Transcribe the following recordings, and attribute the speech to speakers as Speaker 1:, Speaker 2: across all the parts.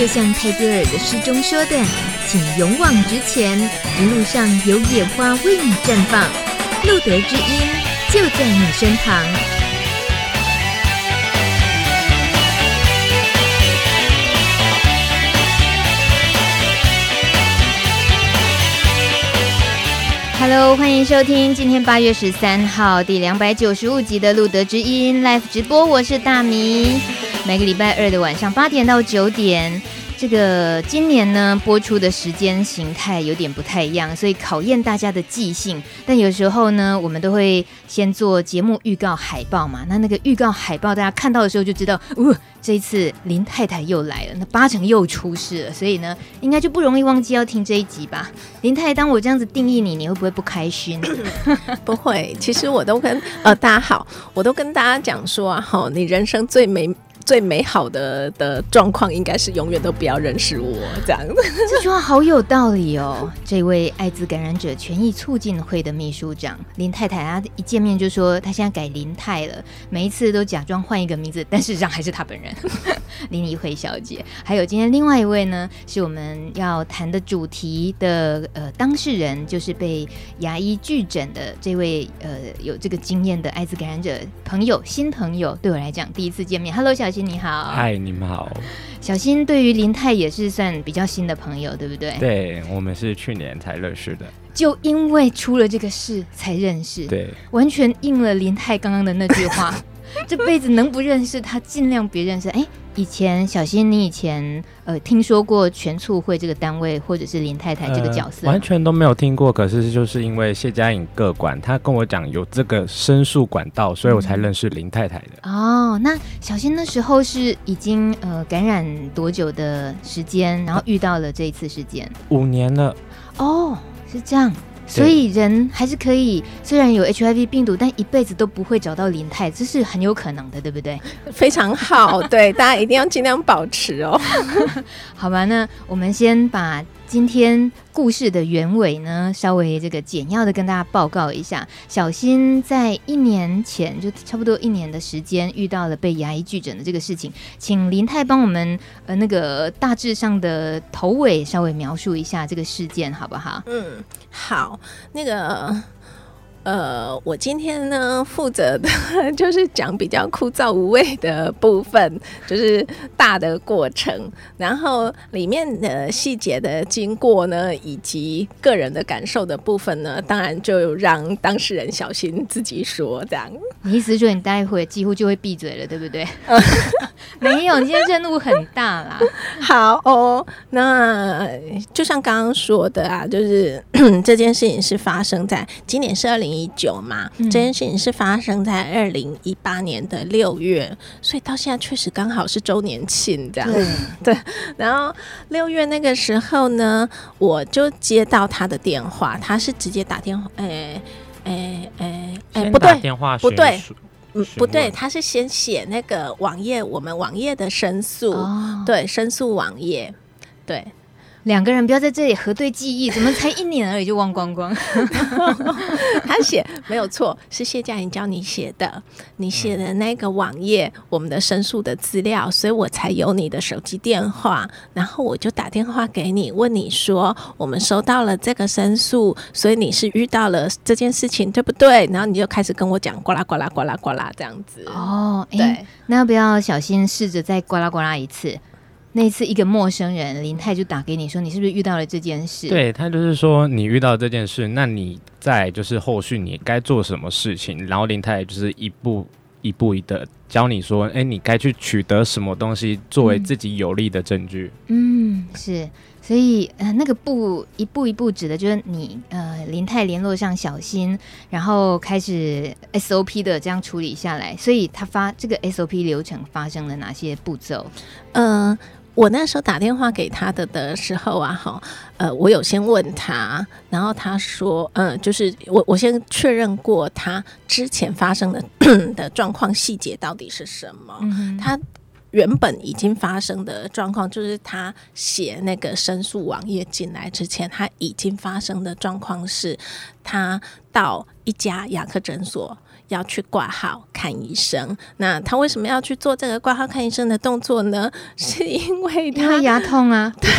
Speaker 1: 就像泰戈尔的诗中说的，请勇往直前，一路上有野花为你绽放，路德之音就在你身旁。Hello，欢迎收听今天八月十三号第两百九十五集的路德之音 Live 直播，我是大米。每个礼拜二的晚上八点到九点，这个今年呢播出的时间形态有点不太一样，所以考验大家的记性。但有时候呢，我们都会先做节目预告海报嘛。那那个预告海报，大家看到的时候就知道，呜、这一次林太太又来了，那八成又出事了。所以呢，应该就不容易忘记要听这一集吧。林太太，当我这样子定义你，你会不会不开心？
Speaker 2: 不会，其实我都跟呃大家好，我都跟大家讲说啊，齁，你人生最美。最美好的的状况应该是永远都不要认识我这样子。
Speaker 1: 这句话好有道理哦。这位艾滋感染者权益促进会的秘书长林太太，她一见面就说她现在改林太了，每一次都假装换一个名字，但事实上还是她本人 林怡慧小姐。还有今天另外一位呢，是我们要谈的主题的呃当事人，就是被牙医拒诊的这位呃有这个经验的艾滋感染者朋友，新朋友，对我来讲第一次见面。Hello，小姐。你好，
Speaker 3: 嗨，你们好。
Speaker 1: 小新对于林泰也是算比较新的朋友，对不对？
Speaker 3: 对，我们是去年才认识的，
Speaker 1: 就因为出了这个事才认识。
Speaker 3: 对，
Speaker 1: 完全应了林泰刚刚的那句话。这辈子能不认识他，尽量别认识。哎，以前小新，你以前呃听说过全促会这个单位，或者是林太太这个角色？
Speaker 3: 呃，完全都没有听过。可是就是因为谢佳颖个管，他跟我讲有这个申诉管道，所以我才认识林太太的。
Speaker 1: 嗯、哦，那小新那时候是已经呃感染多久的时间，然后遇到了这一次事件？
Speaker 3: 五年了。
Speaker 1: 哦，是这样。所以人还是可以，虽然有 HIV 病毒，但一辈子都不会找到林泰，这是很有可能的，对不对？
Speaker 2: 非常好，对，大家一定要尽量保持哦。
Speaker 1: 好吧，那我们先把。今天故事的原委呢，稍微这个简要的跟大家报告一下。小新在一年前，就差不多一年的时间，遇到了被牙医拒诊的这个事情，请林太帮我们呃那个大致上的头尾稍微描述一下这个事件，好不好？
Speaker 2: 嗯，好，那个。呃，我今天呢负责的 就是讲比较枯燥无味的部分，就是大的过程，然后里面的细节的经过呢，以及个人的感受的部分呢，当然就让当事人小心自己说这样。
Speaker 1: 你意思就是你待会几乎就会闭嘴了，对不对？没有，你今天任务很大啦。
Speaker 2: 好哦，那就像刚刚说的啊，就是 这件事情是发生在今年是二零一九嘛，嗯、这件事情是发生在二零一八年的六月，所以到现在确实刚好是周年庆这样。对，对，然后六月那个时候呢，我就接到他的电话，他是直接打电话，哎哎哎哎，不对，
Speaker 3: 电话
Speaker 2: 不对，嗯，不对，他是先写那个网页，我们网页的申诉，哦、对，申诉网页，对。
Speaker 1: 两个人不要在这里核对记忆，怎么才一年而已就忘光光？
Speaker 2: 他写没有错，是谢佳莹教你写的，你写的那个网页，我们的申诉的资料，所以我才有你的手机电话，然后我就打电话给你，问你说我们收到了这个申诉，所以你是遇到了这件事情对不对？然后你就开始跟我讲呱啦呱啦呱啦呱啦这样子。
Speaker 1: 哦，对，那要不要小心试着再呱啦呱啦一次？那次一个陌生人林泰就打给你说，你是不是遇到了这件事？
Speaker 3: 对，他就是说你遇到这件事，那你在就是后续你该做什么事情？然后林泰就是一步一步一的教你说，哎，你该去取得什么东西作为自己有利的证据？
Speaker 1: 嗯，是，所以呃那个步一步一步指的就是你呃林泰联络上小新，然后开始 SOP 的这样处理下来，所以他发这个 SOP 流程发生了哪些步骤？
Speaker 2: 嗯、呃。我那时候打电话给他的的时候啊，哈，呃，我有先问他，然后他说，嗯、呃，就是我我先确认过他之前发生的 的状况细节到底是什么。嗯、他原本已经发生的状况，就是他写那个申诉网页进来之前，他已经发生的状况是，他到一家牙科诊所要去挂号看医生。那他为什么要去做这个挂号看医生的动作呢？是因为他
Speaker 1: 牙痛啊，
Speaker 2: 对，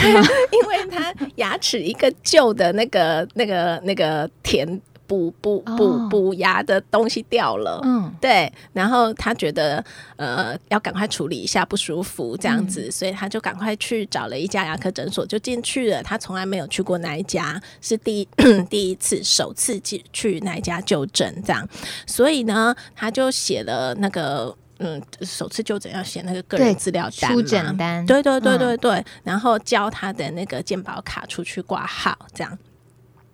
Speaker 2: 因为他牙齿一个旧的那个、那个、那个填。补补补补牙的东西掉了，嗯，对，然后他觉得呃要赶快处理一下不舒服这样子，嗯、所以他就赶快去找了一家牙科诊所就进去了。他从来没有去过那一家，是第一 第一次首次去去那一家就诊这样，所以呢，他就写了那个嗯首次就诊要写那个个人资料单
Speaker 1: 出诊单，
Speaker 2: 对对对对对，嗯、然后交他的那个健保卡出去挂号这样。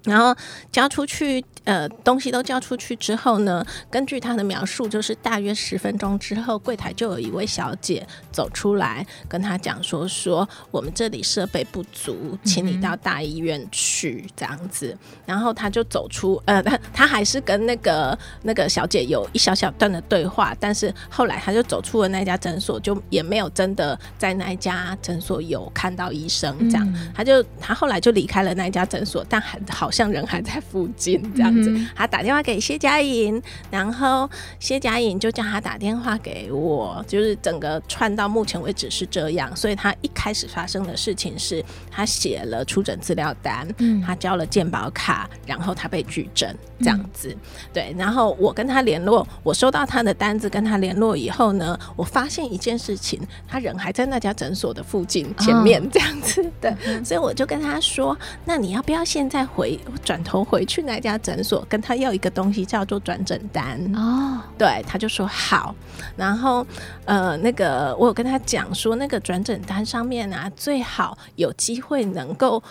Speaker 2: 然后交出去，呃，东西都交出去之后呢，根据他的描述，就是大约十分钟之后，柜台就有一位小姐走出来，跟他讲说：“说我们这里设备不足，请你到大医院去。”这样子，然后他就走出，呃，他 他还是跟那个那个小姐有一小小段的对话，但是后来他就走出了那家诊所，就也没有真的在那一家诊所有看到医生，这样，他就他后来就离开了那一家诊所，但还好。像人还在附近这样子，他打电话给谢佳颖，然后谢佳颖就叫他打电话给我，就是整个串到目前为止是这样。所以他一开始发生的事情是他写了出诊资料单，他交了健保卡，然后他被拒诊这样子。对，然后我跟他联络，我收到他的单子跟他联络以后呢，我发现一件事情，他人还在那家诊所的附近前面这样子。对，所以我就跟他说：“那你要不要现在回？”转头回去那家诊所，跟他要一个东西叫做转诊单哦，对，他就说好，然后呃，那个我有跟他讲说，那个转诊单上面啊，最好有机会能够。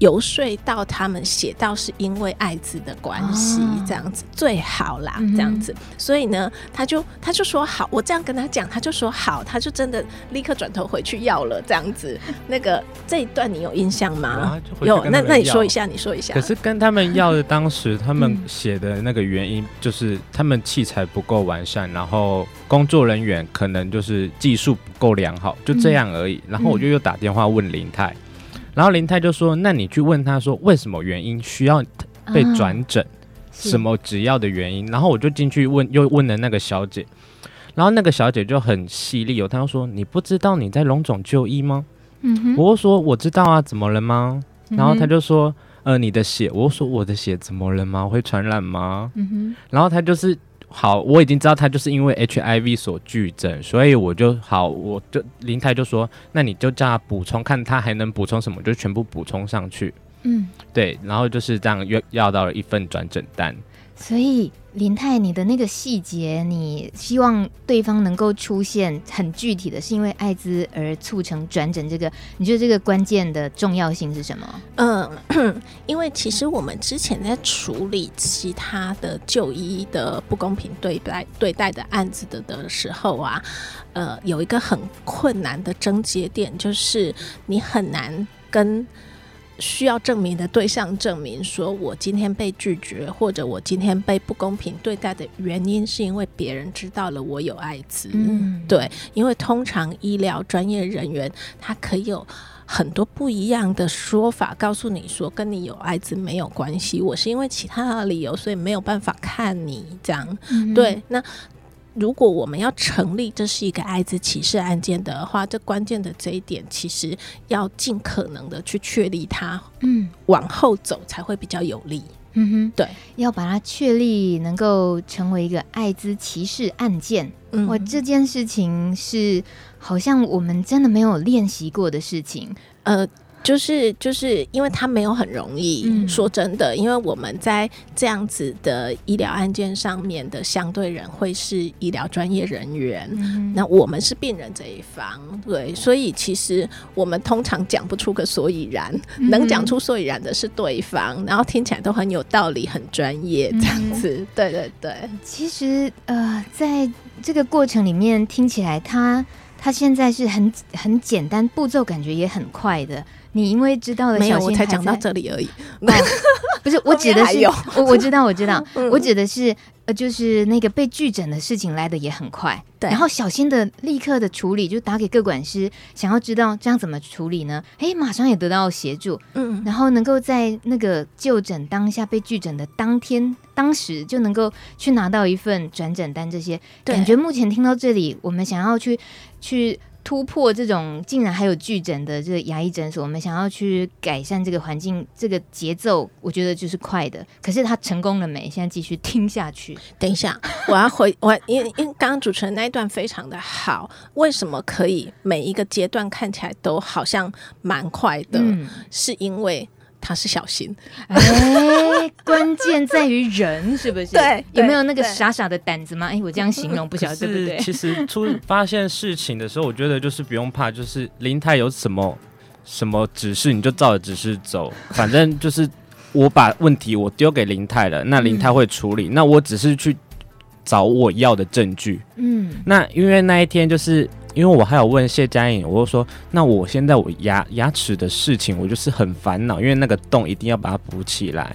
Speaker 2: 游说到他们写到是因为艾滋的关系，这样子最好啦，这样子。所以呢，他就他就说好，我这样跟他讲，他就说好，他就真的立刻转头回去要了，这样子。那个这一段你有印象吗？有，那那你说一下，你说一下。
Speaker 3: 可是跟他们要的当时他们写的那个原因，就是他们器材不够完善，然后工作人员可能就是技术不够良好，就这样而已。然后我就又打电话问林太。然后林泰就说：“那你去问他说，为什么原因需要被转诊，什么只要的原因？”然后我就进去问，又问了那个小姐。然后那个小姐就很犀利哦，她就说：“你不知道你在龙总就医吗？”嗯哼，我说：“我知道啊，怎么了吗？”然后她就说：“呃，你的血。”我说：“我的血怎么了吗？会传染吗？”嗯哼，然后她就是。好，我已经知道他就是因为 HIV 所拒诊，所以我就好，我就林太就说，那你就叫他补充，看他还能补充什么，就全部补充上去。嗯，对，然后就是这样约要到了一份转诊单。
Speaker 1: 所以林太，你的那个细节，你希望对方能够出现很具体的，是因为艾滋而促成转诊这个？你觉得这个关键的重要性是什么？
Speaker 2: 嗯，因为其实我们之前在处理其他的就医的不公平对待对待的案子的的时候啊，呃，有一个很困难的症结点，就是你很难跟。需要证明的对象证明说，我今天被拒绝，或者我今天被不公平对待的原因，是因为别人知道了我有艾滋。嗯，对，因为通常医疗专业人员他可以有很多不一样的说法，告诉你说跟你有艾滋没有关系，我是因为其他的理由，所以没有办法看你这样。嗯，对，那。如果我们要成立这是一个艾滋歧视案件的话，这关键的这一点其实要尽可能的去确立它，嗯，往后走才会比较有利。嗯哼，对，
Speaker 1: 要把它确立能够成为一个艾滋歧视案件，嗯，我这件事情是好像我们真的没有练习过的事情，
Speaker 2: 呃。就是就是因为他没有很容易，嗯、说真的，因为我们在这样子的医疗案件上面的相对人会是医疗专业人员，嗯、那我们是病人这一方，对，所以其实我们通常讲不出个所以然，嗯、能讲出所以然的是对方，然后听起来都很有道理，很专业这样子，嗯、对对对。
Speaker 1: 其实呃，在这个过程里面听起来他，他他现在是很很简单，步骤感觉也很快的。你因为知道了小，
Speaker 2: 没有，我才讲到这里而已。哦、
Speaker 1: 不是，我指的是我我知道我知道，我 指的是呃，就是那个被拒诊的事情来的也很快，对。然后小心的立刻的处理，就打给各管师，想要知道这样怎么处理呢？哎，马上也得到协助，嗯。然后能够在那个就诊当下被拒诊的当天，当时就能够去拿到一份转诊单，这些感觉目前听到这里，我们想要去去。突破这种竟然还有拒诊的这个牙医诊所，我们想要去改善这个环境，这个节奏，我觉得就是快的。可是他成功了没？现在继续听下去。
Speaker 2: 等一下，我要回我，因因刚刚主持人那一段非常的好，为什么可以每一个阶段看起来都好像蛮快的？嗯，是因为。他是小心，
Speaker 1: 哎，关键在于人，是不是？
Speaker 2: 对，
Speaker 1: 有没有那个傻傻的胆子吗？哎，我这样形容不晓得对不对？
Speaker 3: 其实出发现事情的时候，我觉得就是不用怕，就是林太有什么什么指示，你就照着指示走。反正就是我把问题我丢给林太了，那林太会处理，嗯、那我只是去找我要的证据。嗯，那因为那一天就是。因为我还有问谢佳颖，我就说，那我现在我牙牙齿的事情，我就是很烦恼，因为那个洞一定要把它补起来。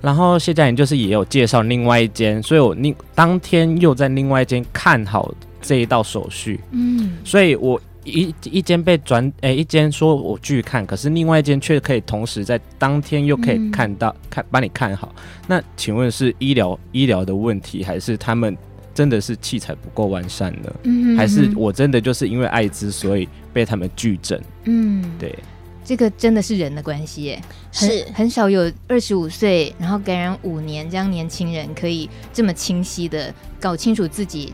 Speaker 3: 然后谢佳颖就是也有介绍另外一间，所以我另当天又在另外一间看好这一道手续。嗯，所以我一一间被转，诶、欸，一间说我拒看，可是另外一间却可以同时在当天又可以看到、嗯、看帮你看好。那请问是医疗医疗的问题，还是他们？真的是器材不够完善了，嗯，还是我真的就是因为艾滋，所以被他们拒诊？嗯，对，
Speaker 1: 这个真的是人的关系耶，是很少有二十五岁然后感染五年这样年轻人可以这么清晰的搞清楚自己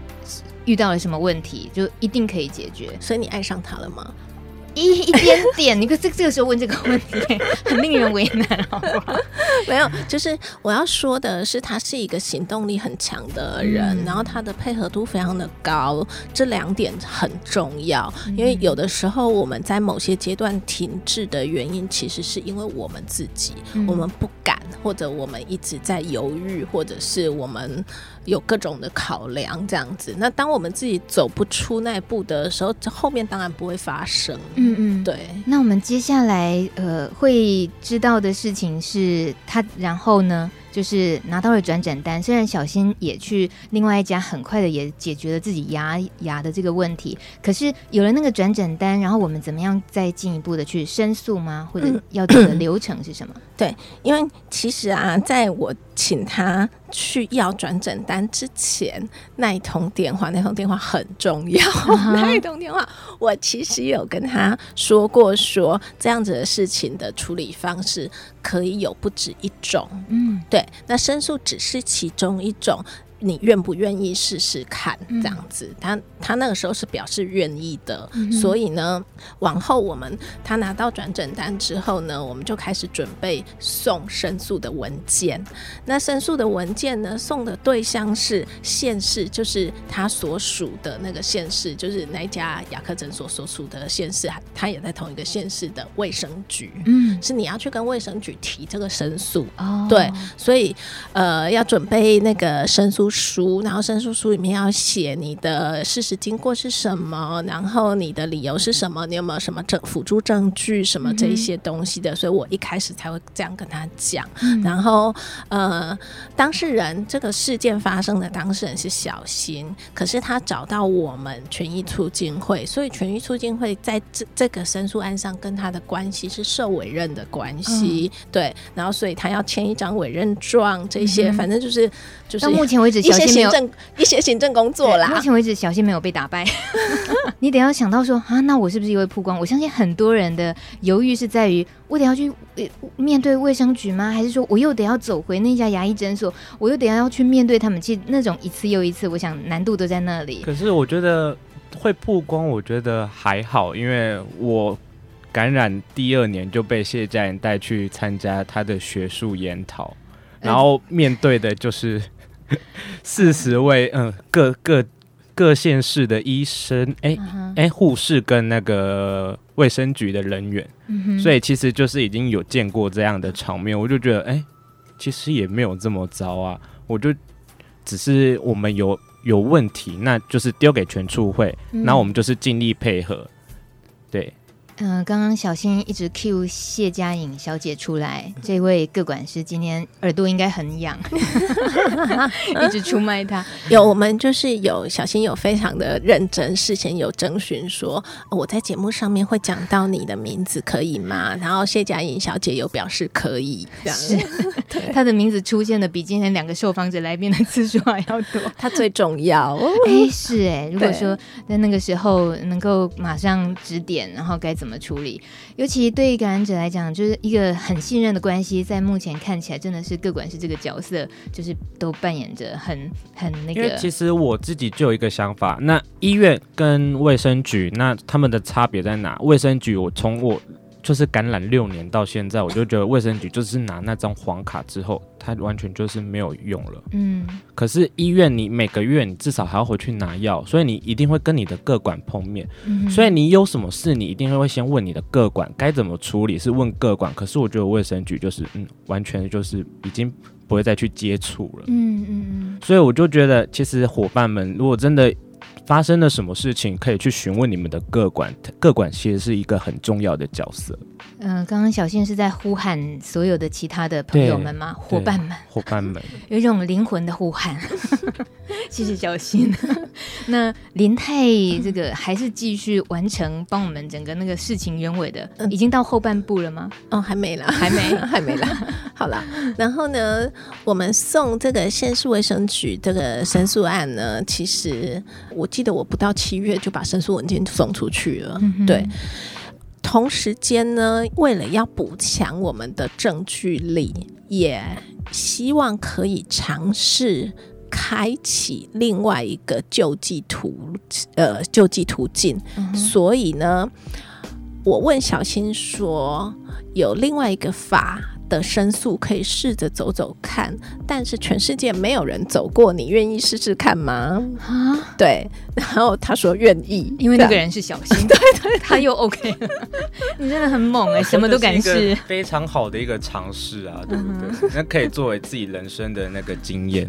Speaker 1: 遇到了什么问题，就一定可以解决。
Speaker 2: 所以你爱上他了吗？
Speaker 1: 一一点点，你可这这个时候问这个问题，很令人为难，好不好？
Speaker 2: 没有，就是我要说的是，他是一个行动力很强的人，嗯，然后他的配合度非常的高，这两点很重要。因为有的时候我们在某些阶段停滞的原因，其实是因为我们自己，嗯，我们不敢，或者我们一直在犹豫，或者是我们。有各种的考量，这样子。那当我们自己走不出那一步的时候，这后面当然不会发生。嗯嗯，对。
Speaker 1: 那我们接下来呃会知道的事情是他，然后呢？就是拿到了转诊单，虽然小新也去另外一家，很快的也解决了自己牙牙的这个问题，可是有了那个转诊单，然后我们怎么样再进一步的去申诉吗？或者要走的流程是什么？
Speaker 2: 对，因为其实啊，在我请他去要转诊单之前，那一通电话，那通电话很重要。Uh-huh. 那一通电话，我其实有跟他说过说，说这样子的事情的处理方式。可以有不止一种，嗯，对，那申诉只是其中一种。你愿不愿意试试看这样子？他他那个时候是表示愿意的，嗯，所以呢，往后我们他拿到转诊单之后呢，我们就开始准备送申诉的文件。那申诉的文件呢，送的对象是县市，就是他所属的那个县市，就是那家牙科诊所所属的县市，他也在同一个县市的卫生局。嗯，是你要去跟卫生局提这个申诉。哦，对，所以呃，要准备那个申诉书，然后申诉书里面要写你的事实经过是什么，然后你的理由是什么，你有没有什么证辅助证据什么这一些东西的，所以我一开始才会这样跟他讲。然后呃，当事人这个事件发生的当事人是小新，可是他找到我们权益促进会，所以权益促进会在这这个申诉案上跟他的关系是受委任的关系，对，然后所以他要签一张委任状，这些反正就是就是
Speaker 1: 到目前为止。
Speaker 2: 一些行政一些行政工作啦，
Speaker 1: 目前为止小新没有被打败。你得要想到说啊，那我是不是也会曝光？我相信很多人的犹豫是在于，我得要去面对卫生局吗？还是说我又得要走回那家牙医诊所，我又得要去面对他们？其实那种一次又一次，我想难度都在那里。
Speaker 3: 可是我觉得会曝光，我觉得还好，因为我感染第二年就被谢家人带去参加他的学术研讨，然后面对的就是。四十位，嗯，各各各县市的医生，哎、欸、哎，护、uh -huh. 士跟那个卫生局的人员，uh -huh. 所以其实就是已经有见过这样的场面，我就觉得，哎、欸，其实也没有这么糟啊，我就只是我们有有问题，那就是丢给全处会，那、uh -huh. 我们就是尽力配合，对。
Speaker 1: 嗯，刚刚小新一直 cue 谢佳颖小姐出来，这位个管师今天耳朵应该很痒，一直出卖她。
Speaker 2: 有我们就是有小新有非常的认真，事前有征询说我在节目上面会讲到你的名字可以吗？然后谢佳颖小姐有表示可以，这样
Speaker 1: 是 她的名字出现的比今天两个受访者来宾的次数还要多，
Speaker 2: 她最重要。
Speaker 1: 哎、欸，是哎，如果说在那个时候能够马上指点，然后该怎么？怎么处理？尤其对于感染者来讲，就是一个很信任的关系，在目前看起来，真的是各管是这个角色，就是都扮演着很很那个。
Speaker 3: 其实我自己就有一个想法，那医院跟卫生局，那他们的差别在哪？卫生局，我从我。就是感染六年到现在，我就觉得卫生局就是拿那张黄卡之后，它完全就是没有用了。嗯。可是医院，你每个月你至少还要回去拿药，所以你一定会跟你的个管碰面。嗯。所以你有什么事，你一定会先问你的个管该怎么处理，是问个管。可是我觉得卫生局就是，嗯，完全就是已经不会再去接触了。嗯嗯嗯。所以我就觉得，其实伙伴们，如果真的。发生了什么事情，可以去询问你们的各管，各管其实是一个很重要的角色。
Speaker 1: 嗯、呃，刚刚小信是在呼喊所有的其他的朋友们吗？伙伴们，
Speaker 3: 伙伴们，
Speaker 1: 有一种灵魂的呼喊。谢谢小新。那林泰这个还是继续完成帮我们整个那个事情原委的，已经到后半部了吗？
Speaker 2: 哦，还没啦，
Speaker 1: 还没，
Speaker 2: 还没啦。好了，然后呢，我们送这个县市卫生局这个申诉案呢，其实我。记得我不到七月就把申诉文件送出去了，嗯、对。同时间呢，为了要补强我们的证据力，也希望可以尝试开启另外一个救济途，呃，救济途径。嗯、所以呢，我问小新说，有另外一个法。的申诉可以试着走走看，但是全世界没有人走过，你愿意试试看吗？啊，对，然后他说愿意，
Speaker 1: 因为那个人是小新，对对，他又 OK，了 你真的很猛哎、欸，什么都敢试，
Speaker 3: 非常好的一个尝试啊，对不对？那可以作为自己人生的那个经验。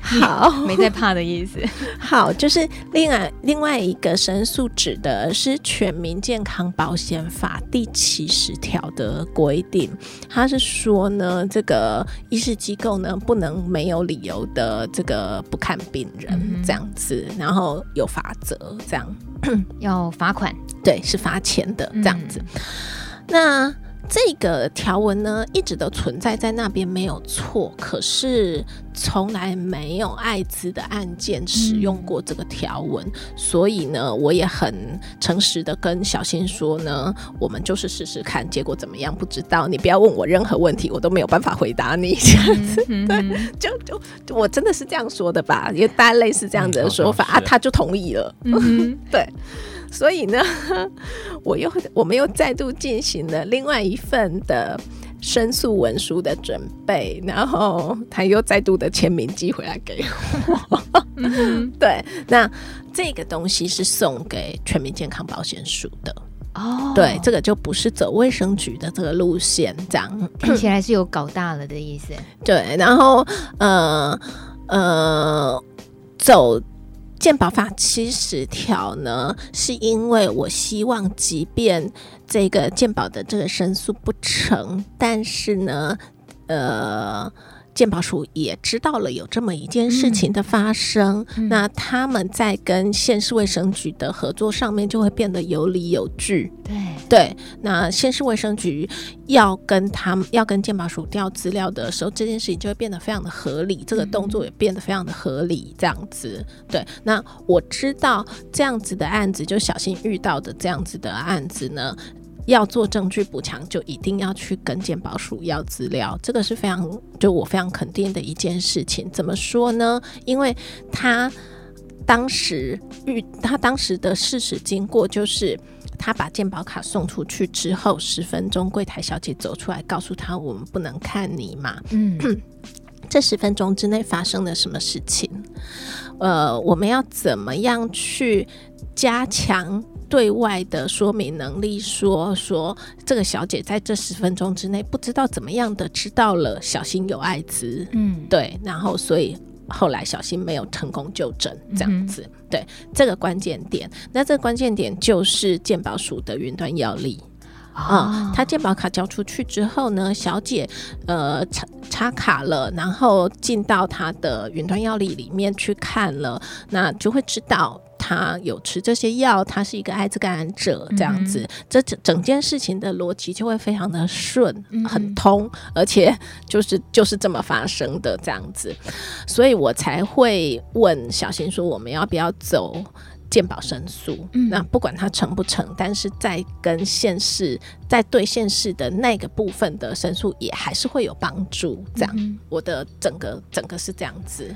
Speaker 2: 好，
Speaker 1: 没在怕的意思。
Speaker 2: 好，就是另外另外一个申诉指的是《全民健康保险法》第七十条的规定，它是。说呢，这个医事机构呢不能没有理由的这个不看病人这样子，嗯、然后有罚则这样，
Speaker 1: 要罚款，
Speaker 2: 对，是罚钱的这样子。嗯、那。这个条文呢，一直都存在在那边，没有错。可是从来没有艾滋的案件使用过这个条文，嗯、所以呢，我也很诚实的跟小新说呢，我们就是试试看，结果怎么样不知道。你不要问我任何问题，我都没有办法回答你。这样子，嗯、对，就就我真的是这样说的吧？因为大概类似这样子的说法、嗯、啊，他就同意了。嗯，对。所以呢，我又我们又再度进行了另外一份的申诉文书的准备，然后他又再度的签名寄回来给我。对，那这个东西是送给全民健康保险署的哦。对，这个就不是走卫生局的这个路线，这样
Speaker 1: 听起来是有搞大了的意思。
Speaker 2: 对，然后呃呃走。健保法七十条呢，是因为我希望，即便这个健保的这个申诉不成，但是呢，呃。健保署也知道了有这么一件事情的发生，嗯、那他们在跟县市卫生局的合作上面就会变得有理有据。
Speaker 1: 对
Speaker 2: 对，那县市卫生局要跟他们要跟鉴宝署调资料的时候，这件事情就会变得非常的合理，这个动作也变得非常的合理。这样子，对。那我知道这样子的案子，就小心遇到的这样子的案子呢。要做证据补强，就一定要去跟鉴保署要资料，这个是非常就我非常肯定的一件事情。怎么说呢？因为他当时遇他当时的事实经过，就是他把鉴宝卡送出去之后，十分钟柜台小姐走出来告诉他：“我们不能看你嘛。”嗯，这十分钟之内发生了什么事情？呃，我们要怎么样去加强？对外的说明能力说，说说这个小姐在这十分钟之内不知道怎么样的知道了小新有艾滋，嗯，对，然后所以后来小新没有成功就诊，这样子。嗯、对，这个关键点，那这个关键点就是鉴宝署的云端药力。啊、嗯，他健保卡交出去之后呢，小姐呃插插卡了，然后进到他的云端药力里面去看了，那就会知道他有吃这些药，他是一个艾滋感染者这样子，嗯、这整整件事情的逻辑就会非常的顺，很通，嗯、而且就是就是这么发生的这样子，所以我才会问小新说，我们要不要走？鉴保申诉，嗯、那不管他成不成，但是在跟县市在对县市的那个部分的申诉，也还是会有帮助。这样，嗯、我的整个整个是这样子。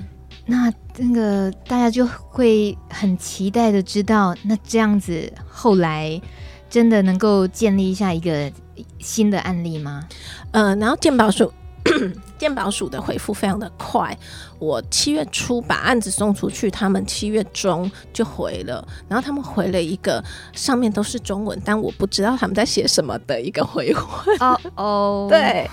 Speaker 1: 那那个大家就会很期待的知道，那这样子后来真的能够建立一下一个新的案例吗？
Speaker 2: 呃，然后鉴宝署。鉴宝署的回复非常的快，我七月初把案子送出去，他们七月中就回了，然后他们回了一个上面都是中文，但我不知道他们在写什么的一个回复。哦哦，对，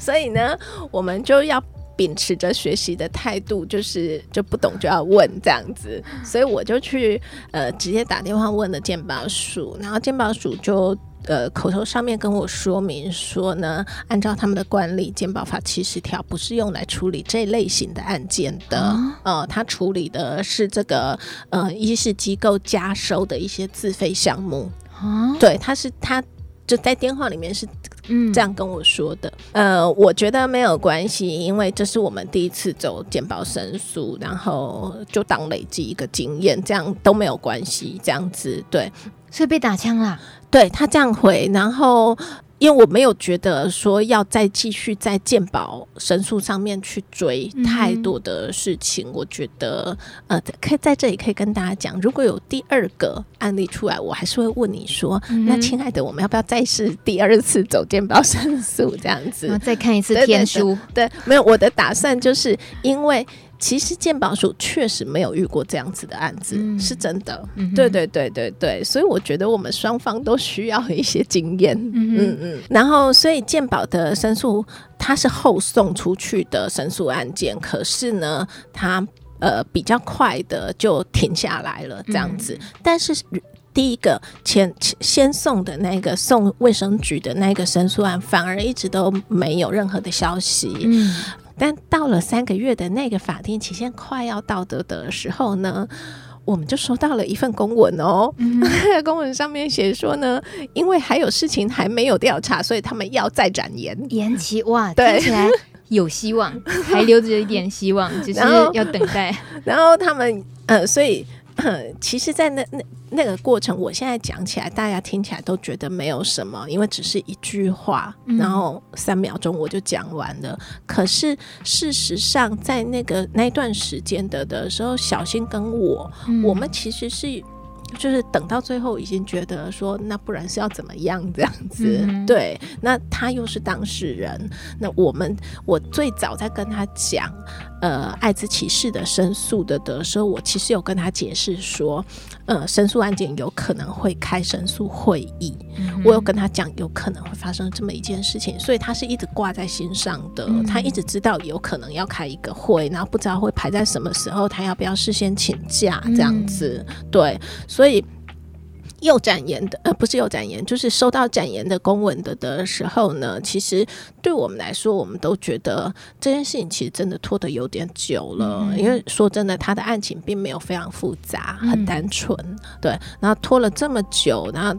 Speaker 2: 所以呢，我们就要秉持着学习的态度，就是就不懂就要问这样子，所以我就去呃直接打电话问了鉴宝署，然后鉴宝署就。呃，口头上面跟我说明说呢，按照他们的惯例，鉴保法七十条不是用来处理这类型的案件的。啊、呃，他处理的是这个呃一是机构加收的一些自费项目。啊，对，他是他就在电话里面是嗯这样跟我说的。嗯、呃，我觉得没有关系，因为这是我们第一次走健保申诉，然后就当累积一个经验，这样都没有关系。这样子对，
Speaker 1: 所以被打枪了。
Speaker 2: 对他这样回，然后因为我没有觉得说要再继续在健保申诉上面去追太多的事情，嗯、我觉得呃，可以在这里可以跟大家讲，如果有第二个案例出来，我还是会问你说，嗯、那亲爱的，我们要不要再试第二次走鉴宝神速这样子？
Speaker 1: 再看一次天书？对，
Speaker 2: 对，对，没有，我的打算就是因为。其实鉴宝署确实没有遇过这样子的案子，嗯、是真的。嗯、对对对对对，所以我觉得我们双方都需要一些经验。嗯嗯嗯。然后，所以鉴宝的申诉它是后送出去的申诉案件，可是呢，它呃比较快的就停下来了这样子。嗯、但是第一个前先送的那个送卫生局的那个申诉案，反而一直都没有任何的消息。嗯。但到了三个月的那个法定期限快要到的的时候呢，我们就收到了一份公文哦。嗯、公文上面写说呢，因为还有事情还没有调查，所以他们要再展延
Speaker 1: 延期。哇，听起来有希望，还留着一点希望，只是要等待。
Speaker 2: 然后他们呃，所以。其实，在那那那个过程，我现在讲起来，大家听起来都觉得没有什么，因为只是一句话，然后三秒钟我就讲完了。嗯、可是事实上，在那个那段时间的的时候，小新跟我，嗯、我们其实是。就是等到最后，已经觉得说，那不然是要怎么样这样子？嗯、对，那他又是当事人，那我们我最早在跟他讲，呃，艾滋歧视的申诉的的时候，我其实有跟他解释说，呃，申诉案件有可能会开申诉会议，嗯、我有跟他讲有可能会发生这么一件事情，所以他是一直挂在心上的，嗯、他一直知道有可能要开一个会，然后不知道会排在什么时候，他要不要事先请假这样子？嗯、对。所以又展言的，呃，不是又展言，就是收到展言的公文的的时候呢，其实对我们来说，我们都觉得这件事情其实真的拖得有点久了。嗯、因为说真的，他的案情并没有非常复杂，很单纯，嗯、对。然后拖了这么久，然后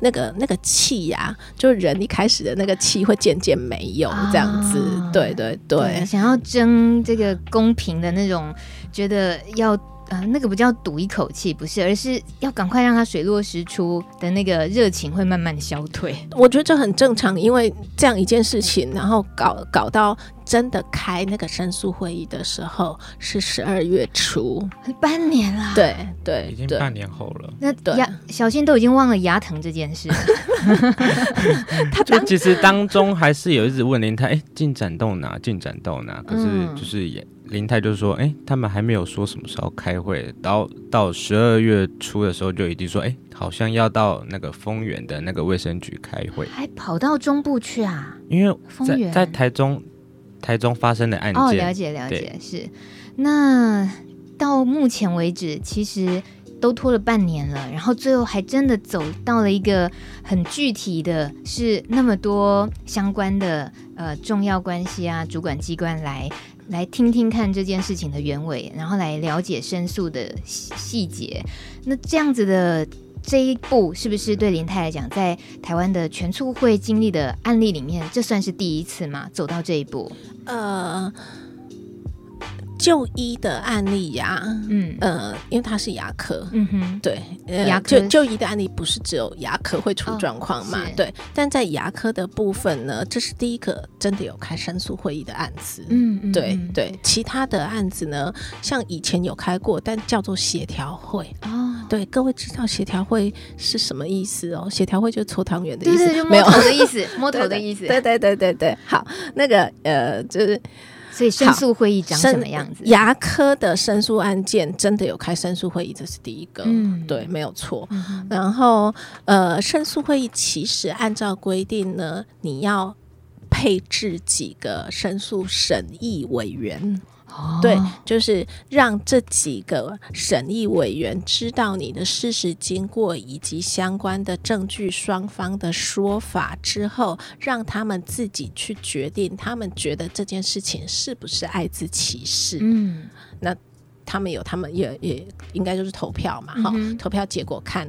Speaker 2: 那个那个气呀、啊，就人一开始的那个气会渐渐没有，这样子，对对，
Speaker 1: 对，想要争这个公平的那种，觉得要。呃，那个不叫赌一口气，不是，而是要赶快让它水落石出的那个热情会慢慢的消退。
Speaker 2: 我觉得这很正常，因为这样一件事情，然后搞搞到真的开那个申诉会议的时候是十二月初，
Speaker 1: 半年了。
Speaker 2: 对对，
Speaker 3: 已经半年后了。
Speaker 1: 那牙小新都已经忘了牙疼这件事。
Speaker 2: 他当
Speaker 3: 其实当中还是有一直问林太，哎，进展到哪？进展到哪？可是就是也。嗯林泰就说：“哎、欸，他们还没有说什么时候开会，然后到十二月初的时候就已经说，哎、欸，好像要到那个丰原的那个卫生局开会，
Speaker 1: 还跑到中部去啊？
Speaker 3: 因为在在台中，台中发生的案件，
Speaker 1: 哦，了解了解，是。那到目前为止，其实都拖了半年了，然后最后还真的走到了一个很具体的，是那么多相关的呃重要关系啊，主管机关来来听听看这件事情的原委，然后来了解申诉的细节。那这样子的这一步，是不是对林泰来讲，在台湾的全促会经历的案例里面，这算是第一次吗？走到这一步？
Speaker 2: 呃。就医的案例呀，嗯。呃，因为他是牙科，嗯哼，对，牙科就就医的案例不是只有牙科会出状况嘛？对，但在牙科的部分呢，这是第一个真的有开申诉会议的案子，嗯对对，其他的案子呢，像以前有开过，但叫做协调会。哦，对，各位知道协调会是什么意思哦？协调会就是搓汤圆的意思，
Speaker 1: 没有。的意思，摸头的 意思，
Speaker 2: 对对对对对，好，那个呃就是。
Speaker 1: 所以申诉会议长什么样子？
Speaker 2: 牙科的申诉案件真的有开申诉会议，这是第一个，嗯、对，没有错。嗯、然后，呃，申诉会议其实按照规定呢，你要配置几个申诉审议委员。对，就是让这几个审议委员知道你的事实经过以及相关的证据、双方的说法之后，让他们自己去决定，他们觉得这件事情是不是爱滋歧视。嗯，那他们有，他们也也应该就是投票嘛，哈、嗯，投票结果看。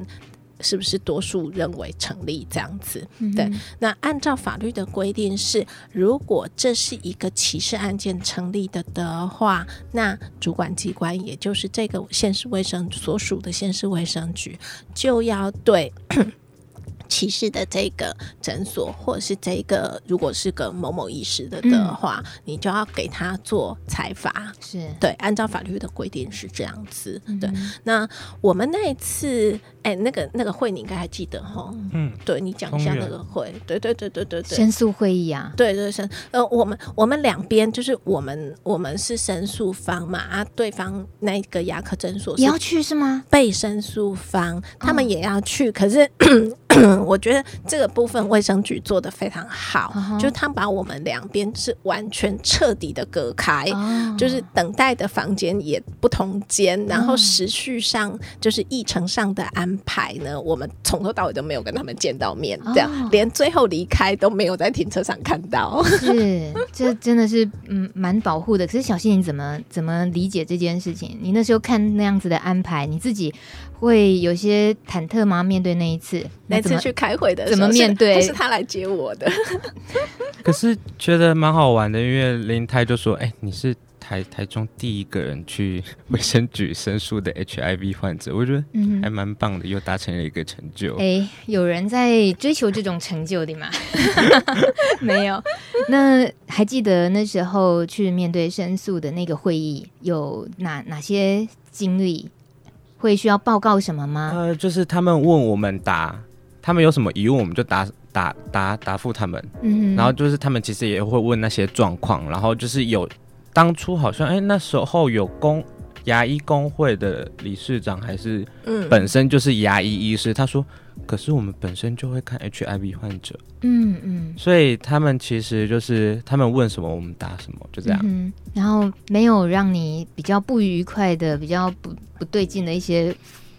Speaker 2: 是不是多数认为成立这样子？嗯、对，那按照法律的规定是，如果这是一个歧视案件成立的的话，那主管机关也就是这个县市卫生所属的县市卫生局就要对。歧视的这个诊所，或者是这个，如果是个某某医师的的话，嗯、你就要给他做裁罚。是对，按照法律的规定是这样子。嗯、对，那我们那一次，哎、欸，那个那个会你应该还记得哈？嗯，对，你讲一下那个会。对对对对对对，
Speaker 1: 申诉会议啊。
Speaker 2: 对对申，呃，我们我们两边就是我们我们是申诉方嘛，啊，对方那个牙科诊所
Speaker 1: 也要去是吗？
Speaker 2: 被申诉方他们也要去，哦、可是。我觉得这个部分卫生局做的非常好，uh. 就是他把我们两边是完全彻底的隔开，uh. 就是等待的房间也不同间，uh. 然后时序上就是议程上的安排呢，我们从头到尾都没有跟他们见到面，这样、uh. 连最后离开都没有在停车场看到。
Speaker 1: 是，这真的是嗯蛮保护的。可是小新你怎么怎么理解这件事情？你那时候看那样子的安排，你自己会有些忐忑吗？面对那一次？
Speaker 2: 那次去开会的，
Speaker 1: 怎么面对？
Speaker 2: 是他来接我的。
Speaker 3: 可是觉得蛮好玩的，因为林太就说：“哎、欸，你是台台中第一个人去卫生局申诉的 HIV 患者，我觉得还蛮棒的，又达成了一个成就。”哎、
Speaker 1: 欸，有人在追求这种成就的吗？没有。那还记得那时候去面对申诉的那个会议，有哪哪些经历？会需要报告什么吗？
Speaker 3: 呃，就是他们问我们答。他们有什么疑问，我们就答答答答复他们。嗯，然后就是他们其实也会问那些状况，然后就是有当初好像哎、欸、那时候有工牙医工会的理事长还是嗯本身就是牙医医师，嗯、他说可是我们本身就会看 HIV 患者。嗯嗯，所以他们其实就是他们问什么我们答什么，就这样。嗯，
Speaker 1: 然后没有让你比较不愉快的、比较不不对劲的一些。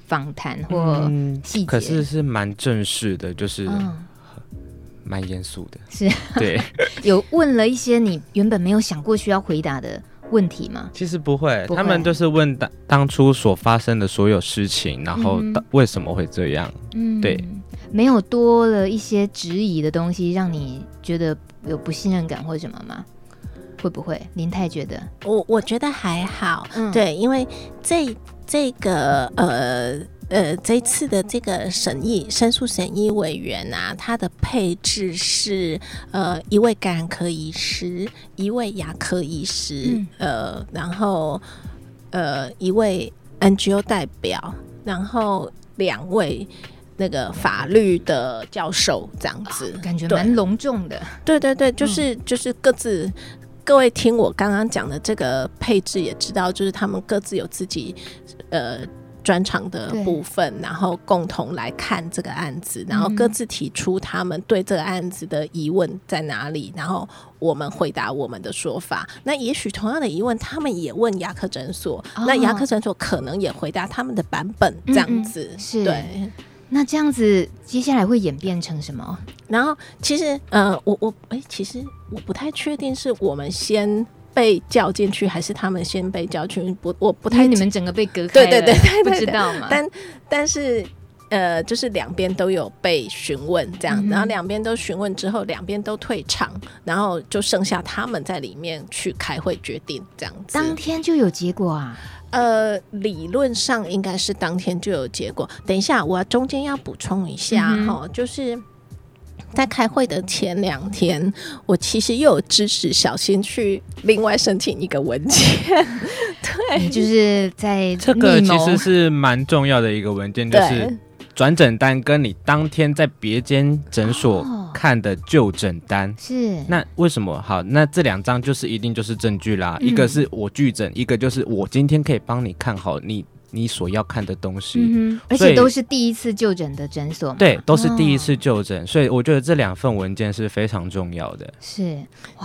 Speaker 1: 访谈或细节、嗯，
Speaker 3: 可是是蛮正式的，就是蛮严肃的。
Speaker 1: 是，
Speaker 3: 对，
Speaker 1: 有问了一些你原本没有想过需要回答的问题吗？
Speaker 3: 其实不会，不会他们就是问当当初所发生的所有事情，然后为什么会这样？嗯，对，
Speaker 1: 没有多了一些质疑的东西，让你觉得有不信任感或什么吗？会不会？林太觉得，
Speaker 2: 我我觉得还好，嗯，对，因为这。这个呃呃，这次的这个审议申诉审议委员啊，他的配置是呃一位感染科医师，一位牙科医师，嗯、呃，然后呃一位 NGO 代表，然后两位那个法律的教授，这样子，
Speaker 1: 哦、感觉蛮隆重的。
Speaker 2: 对对对，就是、嗯、就是各自。各位听我刚刚讲的这个配置，也知道就是他们各自有自己呃专长的部分，然后共同来看这个案子，然后各自提出他们对这个案子的疑问在哪里，然后我们回答我们的说法。那也许同样的疑问，他们也问牙科诊所，哦、那牙科诊所可能也回答他们的版本，这样子、嗯、
Speaker 1: 是
Speaker 2: 对。
Speaker 1: 那这样子接下来会演变成什么？
Speaker 2: 然后其实，呃，我我哎、欸，其实我不太确定是我们先。被叫进去还是他们先被叫去？不，我不太。
Speaker 1: 你们整个被隔开了。
Speaker 2: 对对对，对，
Speaker 1: 不知道嘛？
Speaker 2: 但但是呃，就是两边都有被询问这样，嗯、然后两边都询问之后，两边都退场，然后就剩下他们在里面去开会决定这样子。
Speaker 1: 当天就有结果啊？
Speaker 2: 呃，理论上应该是当天就有结果。等一下，我要中间要补充一下哈、嗯，就是。在开会的前两天，我其实又有支持小新去另外申请一个文件。对，
Speaker 1: 就是在
Speaker 3: 这个其实是蛮重要的一个文件，就是转诊单跟你当天在别间诊所看的就诊单。
Speaker 1: 是，
Speaker 3: 那为什么好？那这两张就是一定就是证据啦。一个是我拒诊，一个就是我今天可以帮你看好你。你所要看的东西，
Speaker 1: 嗯，而且都是第一次就诊的诊所，
Speaker 3: 对，都是第一次就诊，哦，所以我觉得这两份文件是非常重要的。
Speaker 1: 是，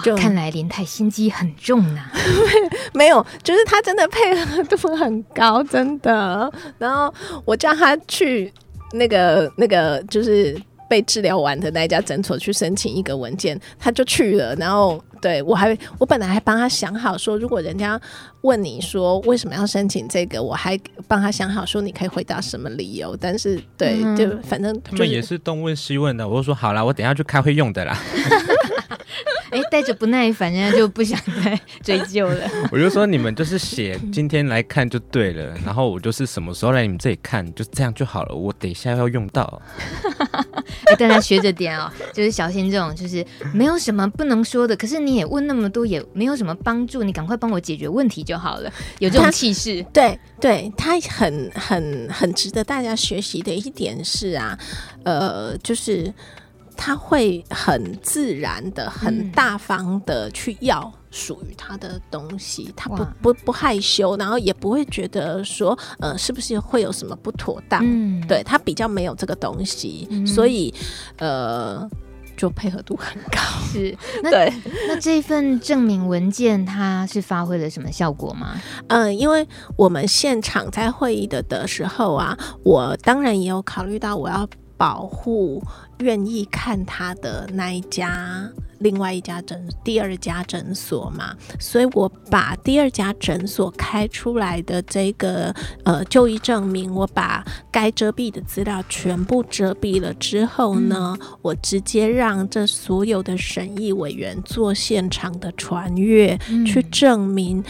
Speaker 1: 就看来林太心机很重呐，啊。
Speaker 2: 没有，就是他真的配合度很高，真的。然后我叫他去那个那个，就是。被治疗完的那一家诊所去申请一个文件，他就去了。然后对我还，我本来还帮他想好说，如果人家问你说为什么要申请这个，我还帮他想好说你可以回答什么理由。但是对，嗯、就反正、就是、
Speaker 3: 他们也是东问西问的。我就说好啦，我等一下去开会用的啦。
Speaker 1: 哎，带着不耐烦，人家就不想再追究了。
Speaker 3: 我就说你们就是写今天来看就对了，然后我就是什么时候来你们这里看，就这样就好了。我等一下要用到。
Speaker 1: 哎，大家学着点哦，就是小心这种，就是没有什么不能说的。可是你也问那么多，也没有什么帮助，你赶快帮我解决问题就好了。有这种气势，
Speaker 2: 对对，他很很很值得大家学习的一点是啊，呃，就是。他会很自然的、很大方的去要属于他的东西，嗯、他不不不害羞，然后也不会觉得说，呃，是不是会有什么不妥当？嗯，对，他比较没有这个东西，嗯、所以呃，就配合度很高。
Speaker 1: 是，那
Speaker 2: 对，
Speaker 1: 那这份证明文件它是发挥了什么效果吗？
Speaker 2: 嗯、呃，因为我们现场在会议的的时候啊，我当然也有考虑到我要。保护愿意看他的那一家，另外一家诊，第二家诊所嘛，所以我把第二家诊所开出来的这个呃就医证明，我把该遮蔽的资料全部遮蔽了之后呢，嗯、我直接让这所有的审议委员做现场的传阅，嗯、去证明，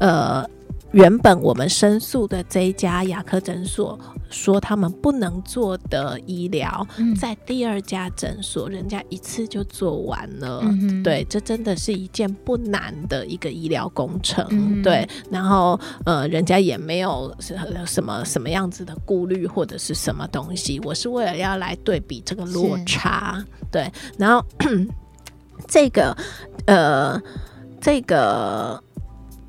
Speaker 2: 呃。原本我们申诉的这一家牙科诊所说他们不能做的医疗，嗯，在第二家诊所人家一次就做完了。嗯。对，这真的是一件不难的一个医疗工程。嗯。对，然后呃，人家也没有什么什么样子的顾虑或者是什么东西。我是为了要来对比这个落差。对，然后 这个呃，这个。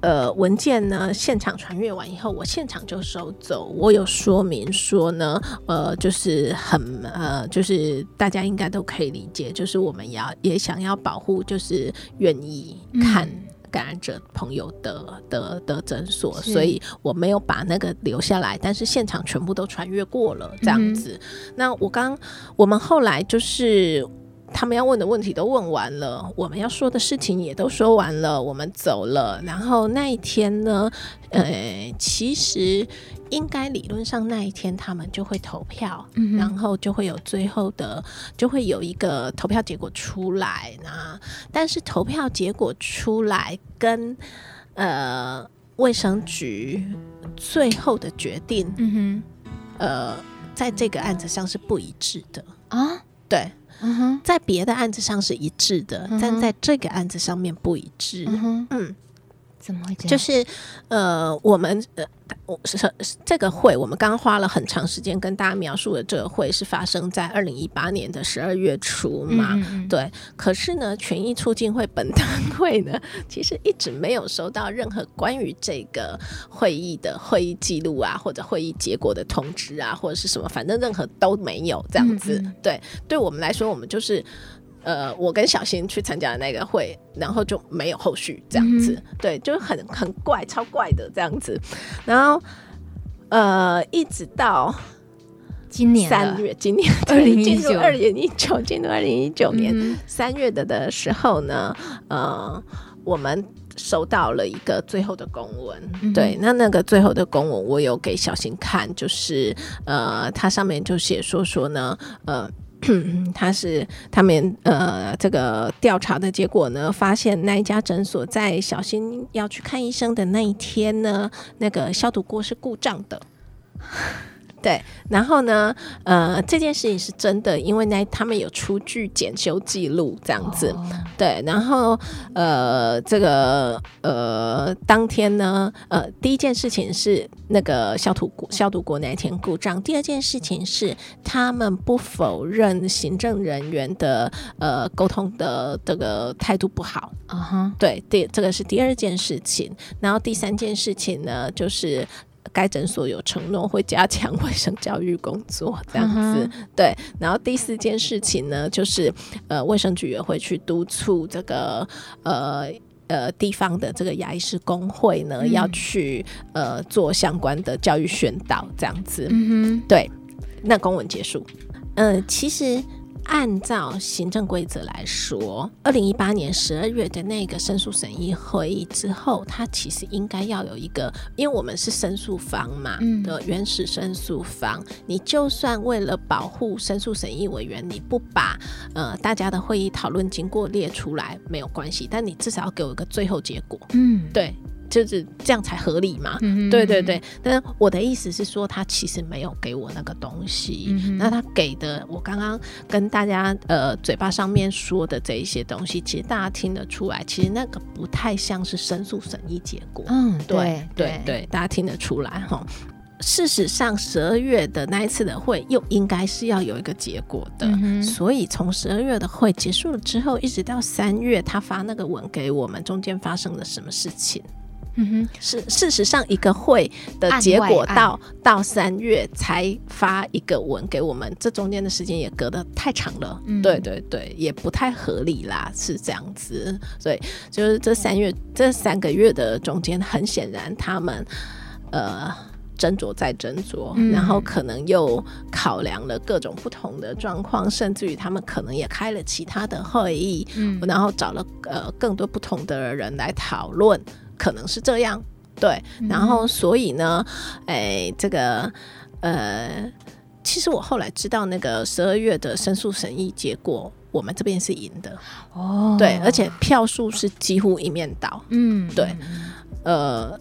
Speaker 2: 呃，文件呢，现场传阅完以后，我现场就收走。我有说明说呢，呃，就是很呃，就是大家应该都可以理解，就是我们要也想要保护，就是愿意看感染者朋友的、嗯、的的诊所，所以我没有把那个留下来，但是现场全部都传阅过了，这样子。嗯、那我刚我们后来就是。他们要问的问题都问完了，我们要说的事情也都说完了，我们走了。然后那一天呢，呃，其实应该理论上那一天他们就会投票，嗯，然后就会有最后的，就会有一个投票结果出来。那但是投票结果出来跟呃卫生局最后的决定，嗯哼，呃，在这个案子上是不一致的啊，对。嗯，在别的案子上是一致的，嗯，但在这个案子上面不一致。嗯，嗯
Speaker 1: 怎么会这样？
Speaker 2: 就是呃，我们呃，我是这个会，我们刚刚花了很长时间跟大家描述的这个会是发生在二零一八年的十二月初嘛？嗯嗯对。可是呢，权益促进会本单位呢，其实一直没有收到任何关于这个会议的会议记录啊，或者会议结果的通知啊，或者是什么，反正任何都没有这样子。对，对我们来说，我们就是。呃，我跟小新去参加的那个会，然后就没有后续这样子，嗯、对，就很很怪，超怪的这样子。然后呃，一直到
Speaker 1: 今年
Speaker 2: 三月，今年二零一九，二零一九，进入二零一九年三月的的时候呢，呃，我们收到了一个最后的公文，嗯、对，那那个最后的公文，我有给小新看，就是呃，它上面就写说说呢，呃。他是他们呃，这个调查的结果呢，发现那一家诊所在小新要去看医生的那一天呢，那个消毒锅是故障的。对，然后呢，呃，这件事情是真的，因为呢，他们有出具检修记录这样子。Oh. 对，然后呃，这个呃，当天呢，呃，第一件事情是那个消毒消毒锅那一天故障，第二件事情是他们不否认行政人员的呃沟通的这个态度不好。啊哈、uh，huh. 对，第这个是第二件事情，然后第三件事情呢，就是。该诊所有承诺会加强卫生教育工作，这样子、uh. 对。然后第四件事情呢，就是呃，卫生局也会去督促这个呃呃地方的这个牙医师工会呢，嗯、要去呃做相关的教育宣导，这样子。嗯哼，对。那公文结束。呃，其实。按照行政规则来说，二零一八年十二月的那个申诉审议会议之后，它其实应该要有一个，因为我们是申诉方嘛，嗯、的原始申诉方，你就算为了保护申诉审议委员，你不把呃大家的会议讨论经过列出来没有关系，但你至少要给我一个最后结果。嗯，对。就是这样才合理嘛，嗯、对对对。但是我的意思是说，他其实没有给我那个东西。嗯、那他给的，我刚刚跟大家呃嘴巴上面说的这一些东西，其实大家听得出来，其实那个不太像是申诉审议结果。嗯，对对对，对对大家听得出来哈。事实上，十二月的那一次的会又应该是要有一个结果的，嗯、所以从十二月的会结束了之后，一直到三月他发那个文给我们，中间发生了什么事情？嗯哼，是事实上一个会的结果到到三月才发一个文给我们，这中间的时间也隔得太长了。嗯、对对对，也不太合理啦，是这样子。所以就是这三月这三个月的中间，很显然他们呃斟酌再斟酌，嗯、然后可能又考量了各种不同的状况，甚至于他们可能也开了其他的会议，嗯、然后找了呃更多不同的人来讨论。可能是这样，对，然后所以呢，哎、欸，这个呃，其实我后来知道那个十二月的申诉审议结果，我们这边是赢的。哦，对，而且票数是几乎一面倒，嗯，对，呃，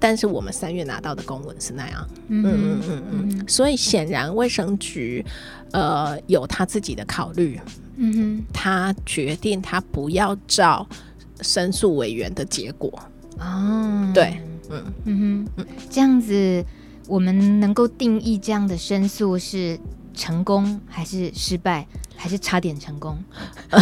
Speaker 2: 但是我们三月拿到的公文是那样，嗯嗯嗯。嗯，所以显然卫生局呃有他自己的考虑，嗯哼，他决定他不要照申诉委员的结果。哦，对，嗯嗯哼，
Speaker 1: 这样子，我们能够定义这样的申诉是成功还是失败，还是差点成功？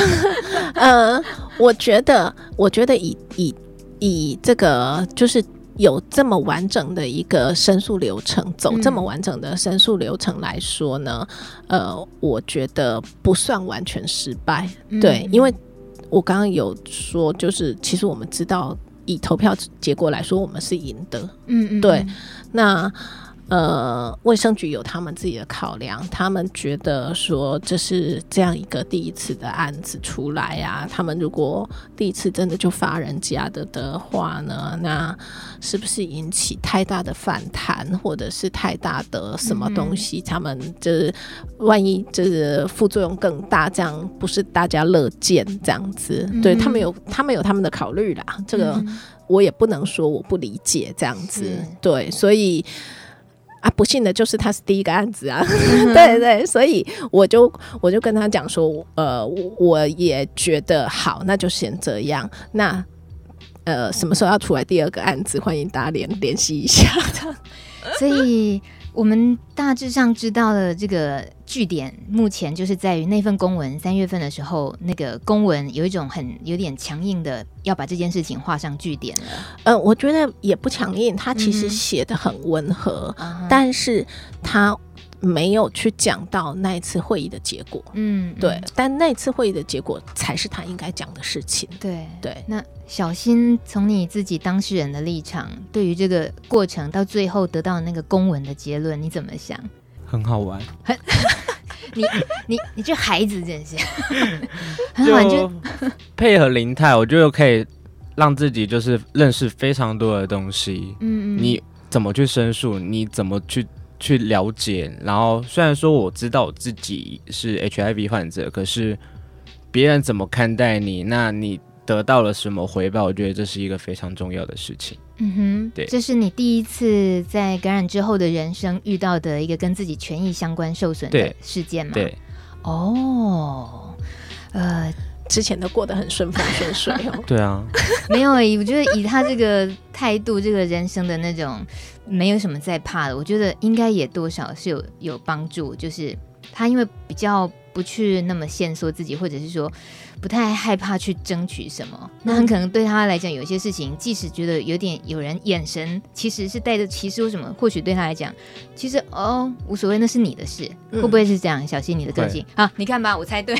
Speaker 2: 呃，我觉得，我觉得以以以这个就是有这么完整的一个申诉流程，走这么完整的申诉流程来说呢，嗯、呃，我觉得不算完全失败。嗯、对，因为我刚刚有说，就是其实我们知道。以投票结果来说，我们是赢的。嗯嗯，对。那呃，卫生局有他们自己的考量，他们觉得说这是这样一个第一次的案子出来啊，他们如果第一次真的就罚人家的的话呢，那是不是引起太大的反弹，或者是太大的什么东西？嗯、他们就是万一就是副作用更大，这样不是大家乐见这样子？嗯、对他们有他们有他们的考虑啦，这个我也不能说我不理解这样子。是对，所以。啊，不幸的就是他是第一个案子啊，对对，所以我就我就跟他讲说，呃，我也觉得好，那就先这样。那呃什么时候要出来第二个案子，欢迎大家联联系一下的。
Speaker 1: 所以。我们大致上知道了这个据点，目前就是在于那份公文，三月份的时候，那个公文有一种很有点强硬的要把这件事情画上句点了。
Speaker 2: 呃，我觉得也不强硬，他其实写的很温和，嗯、但是他。没有去讲到那一次会议的结果，嗯，对，但那次会议的结果才是他应该讲的事情，
Speaker 1: 对
Speaker 2: 对。
Speaker 1: 那小新从你自己当事人的立场，对于这个过程到最后得到那个公文的结论，你怎么想？
Speaker 3: 很好玩，
Speaker 1: 很 你你你这孩子真是 很好玩，就
Speaker 3: 配合林泰，我觉得可以让自己就是认识非常多的东西，嗯嗯，你怎么去申诉，你怎么去。去了解，然后虽然说我知道我自己是 HIV 患者，可是别人怎么看待你，那你得到了什么回报？我觉得这是一个非常重要的事情。
Speaker 1: 嗯哼，
Speaker 3: 对，
Speaker 1: 这是你第一次在感染之后的人生遇到的一个跟自己权益相关受损的事件吗？
Speaker 3: 对，
Speaker 1: 哦，呃，
Speaker 2: 之前都过得很顺风顺水哦。
Speaker 3: 对啊，
Speaker 1: 没有，我觉得以他这个态度，这个人生的那种。没有什么在怕的，我觉得应该也多少是有有帮助。就是他因为比较不去那么限缩自己，或者是说不太害怕去争取什么，那很可能对他来讲，有些事情即使觉得有点有人眼神其实是带着歧视或什么，或许对他来讲，其实哦无所谓，那是你的事，会不会是这样？小心你的个性啊！你看吧，我猜对，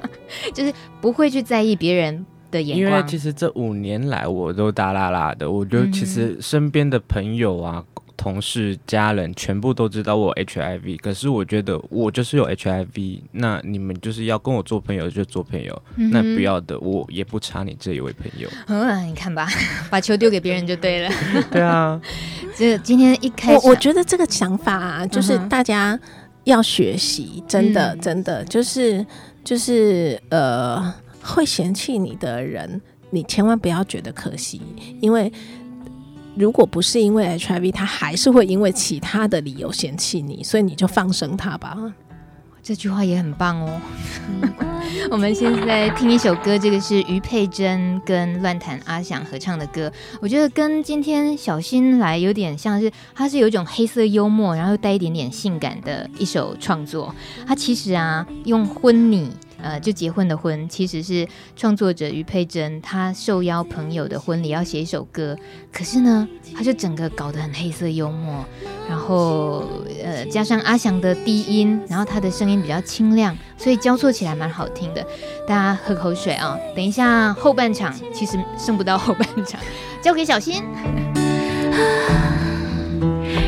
Speaker 1: 就是不会去在意别人。
Speaker 3: 的眼光因为其实这五年来我都大啦啦的，我觉得其实身边的朋友啊、嗯、同事、家人全部都知道我 HIV，可是我觉得我就是有 HIV，那你们就是要跟我做朋友就做朋友，嗯、那不要的我也不差你这一位朋友。
Speaker 1: 嗯，你看吧，把球丢给别人就对了。
Speaker 3: 对啊，
Speaker 1: 这今天一开始
Speaker 2: 我我觉得这个想法啊，就是大家要学习，真的、嗯、真的就是就是呃。会嫌弃你的人，你千万不要觉得可惜，因为如果不是因为 HIV，他还是会因为其他的理由嫌弃你，所以你就放生他吧。
Speaker 1: 这句话也很棒哦。我们现在听一首歌，这个是余佩珍跟乱弹阿翔合唱的歌，我觉得跟今天小新来有点像是，他是有一种黑色幽默，然后又带一点点性感的一首创作。他其实啊，用婚礼。呃，就结婚的婚，其实是创作者余佩真，她受邀朋友的婚礼要写一首歌，可是呢，他就整个搞得很黑色幽默，然后呃，加上阿翔的低音，然后他的声音比较清亮，所以交错起来蛮好听的。大家喝口水啊，等一下后半场其实剩不到后半场，交给小新。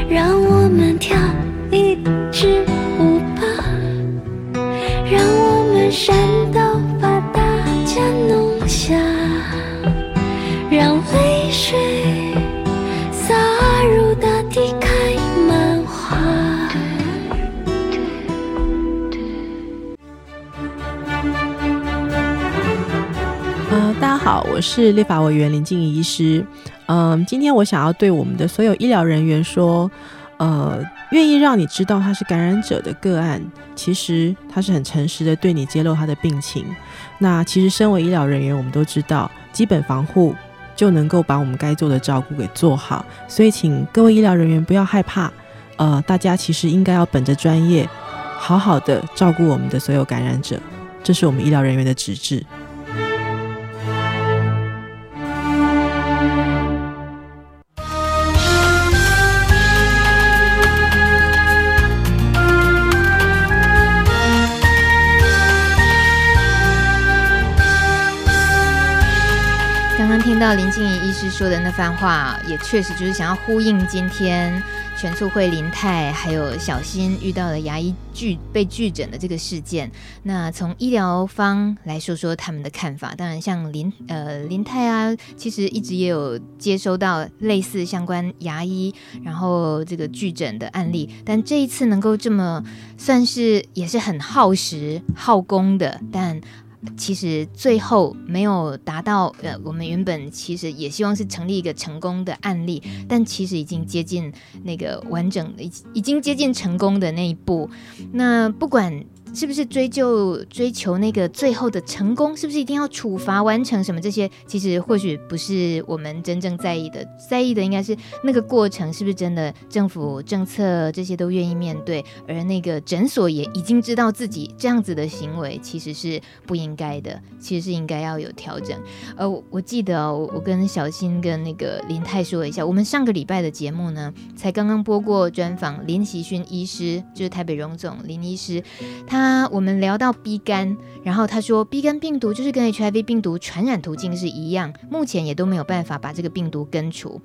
Speaker 1: 让我们跳一支舞吧，让我。闪到把大家弄瞎，让泪水洒入大地开满花。
Speaker 4: 呃，大家好，我是立法委员林静仪医师。嗯、呃，今天我想要对我们的所有医疗人员说。呃，愿意让你知道他是感染者的个案，其实他是很诚实的对你揭露他的病情。那其实身为医疗人员，我们都知道，基本防护就能够把我们该做的照顾给做好。所以，请各位医疗人员不要害怕。呃，大家其实应该要本着专业，好好的照顾我们的所有感染者，这是我们医疗人员的职责。
Speaker 1: 林静怡医师说的那番话，也确实就是想要呼应今天全促会林泰还有小新遇到了牙医拒被拒诊的这个事件。那从医疗方来说说他们的看法。当然，像林呃林泰啊，其实一直也有接收到类似相关牙医然后这个拒诊的案例，但这一次能够这么算是也是很耗时耗工的，但。其实最后没有达到，呃，我们原本其实也希望是成立一个成功的案例，但其实已经接近那个完整，已已经接近成功的那一步。那不管是不是追究追求那个最后的成功？是不是一定要处罚完成什么这些？其实或许不是我们真正在意的，在意的应该是那个过程是不是真的政府政策这些都愿意面对，而那个诊所也已经知道自己这样子的行为其实是不应该的，其实是应该要有调整。呃，我记得哦，我跟小新跟那个林太说一下，我们上个礼拜的节目呢，才刚刚播过专访林习勋医师，就是台北荣总林医师，他。他我们聊到 B 肝，然后他说 B 肝病毒就是跟 HIV 病毒传染途径是一样，目前也都没有办法把这个病毒根除。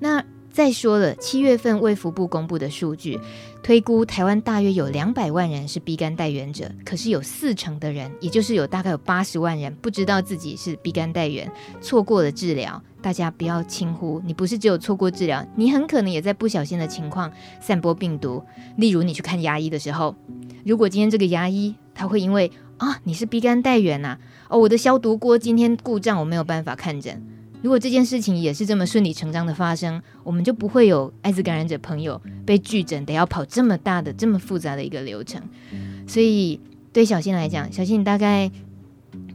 Speaker 1: 那再说了，七月份卫福部公布的数据，推估台湾大约有两百万人是 B 肝带原者，可是有四成的人，也就是有大概有八十万人不知道自己是 B 肝带原，错过了治疗。大家不要轻忽，你不是只有错过治疗，你很可能也在不小心的情况散播病毒。例如，你去看牙医的时候，如果今天这个牙医他会因为啊你是 B 肝带源呐，哦我的消毒锅今天故障，我没有办法看诊。如果这件事情也是这么顺理成章的发生，我们就不会有艾滋感染者朋友被拒诊，得要跑这么大的、这么复杂的一个流程。所以对小新来讲，小新你大概。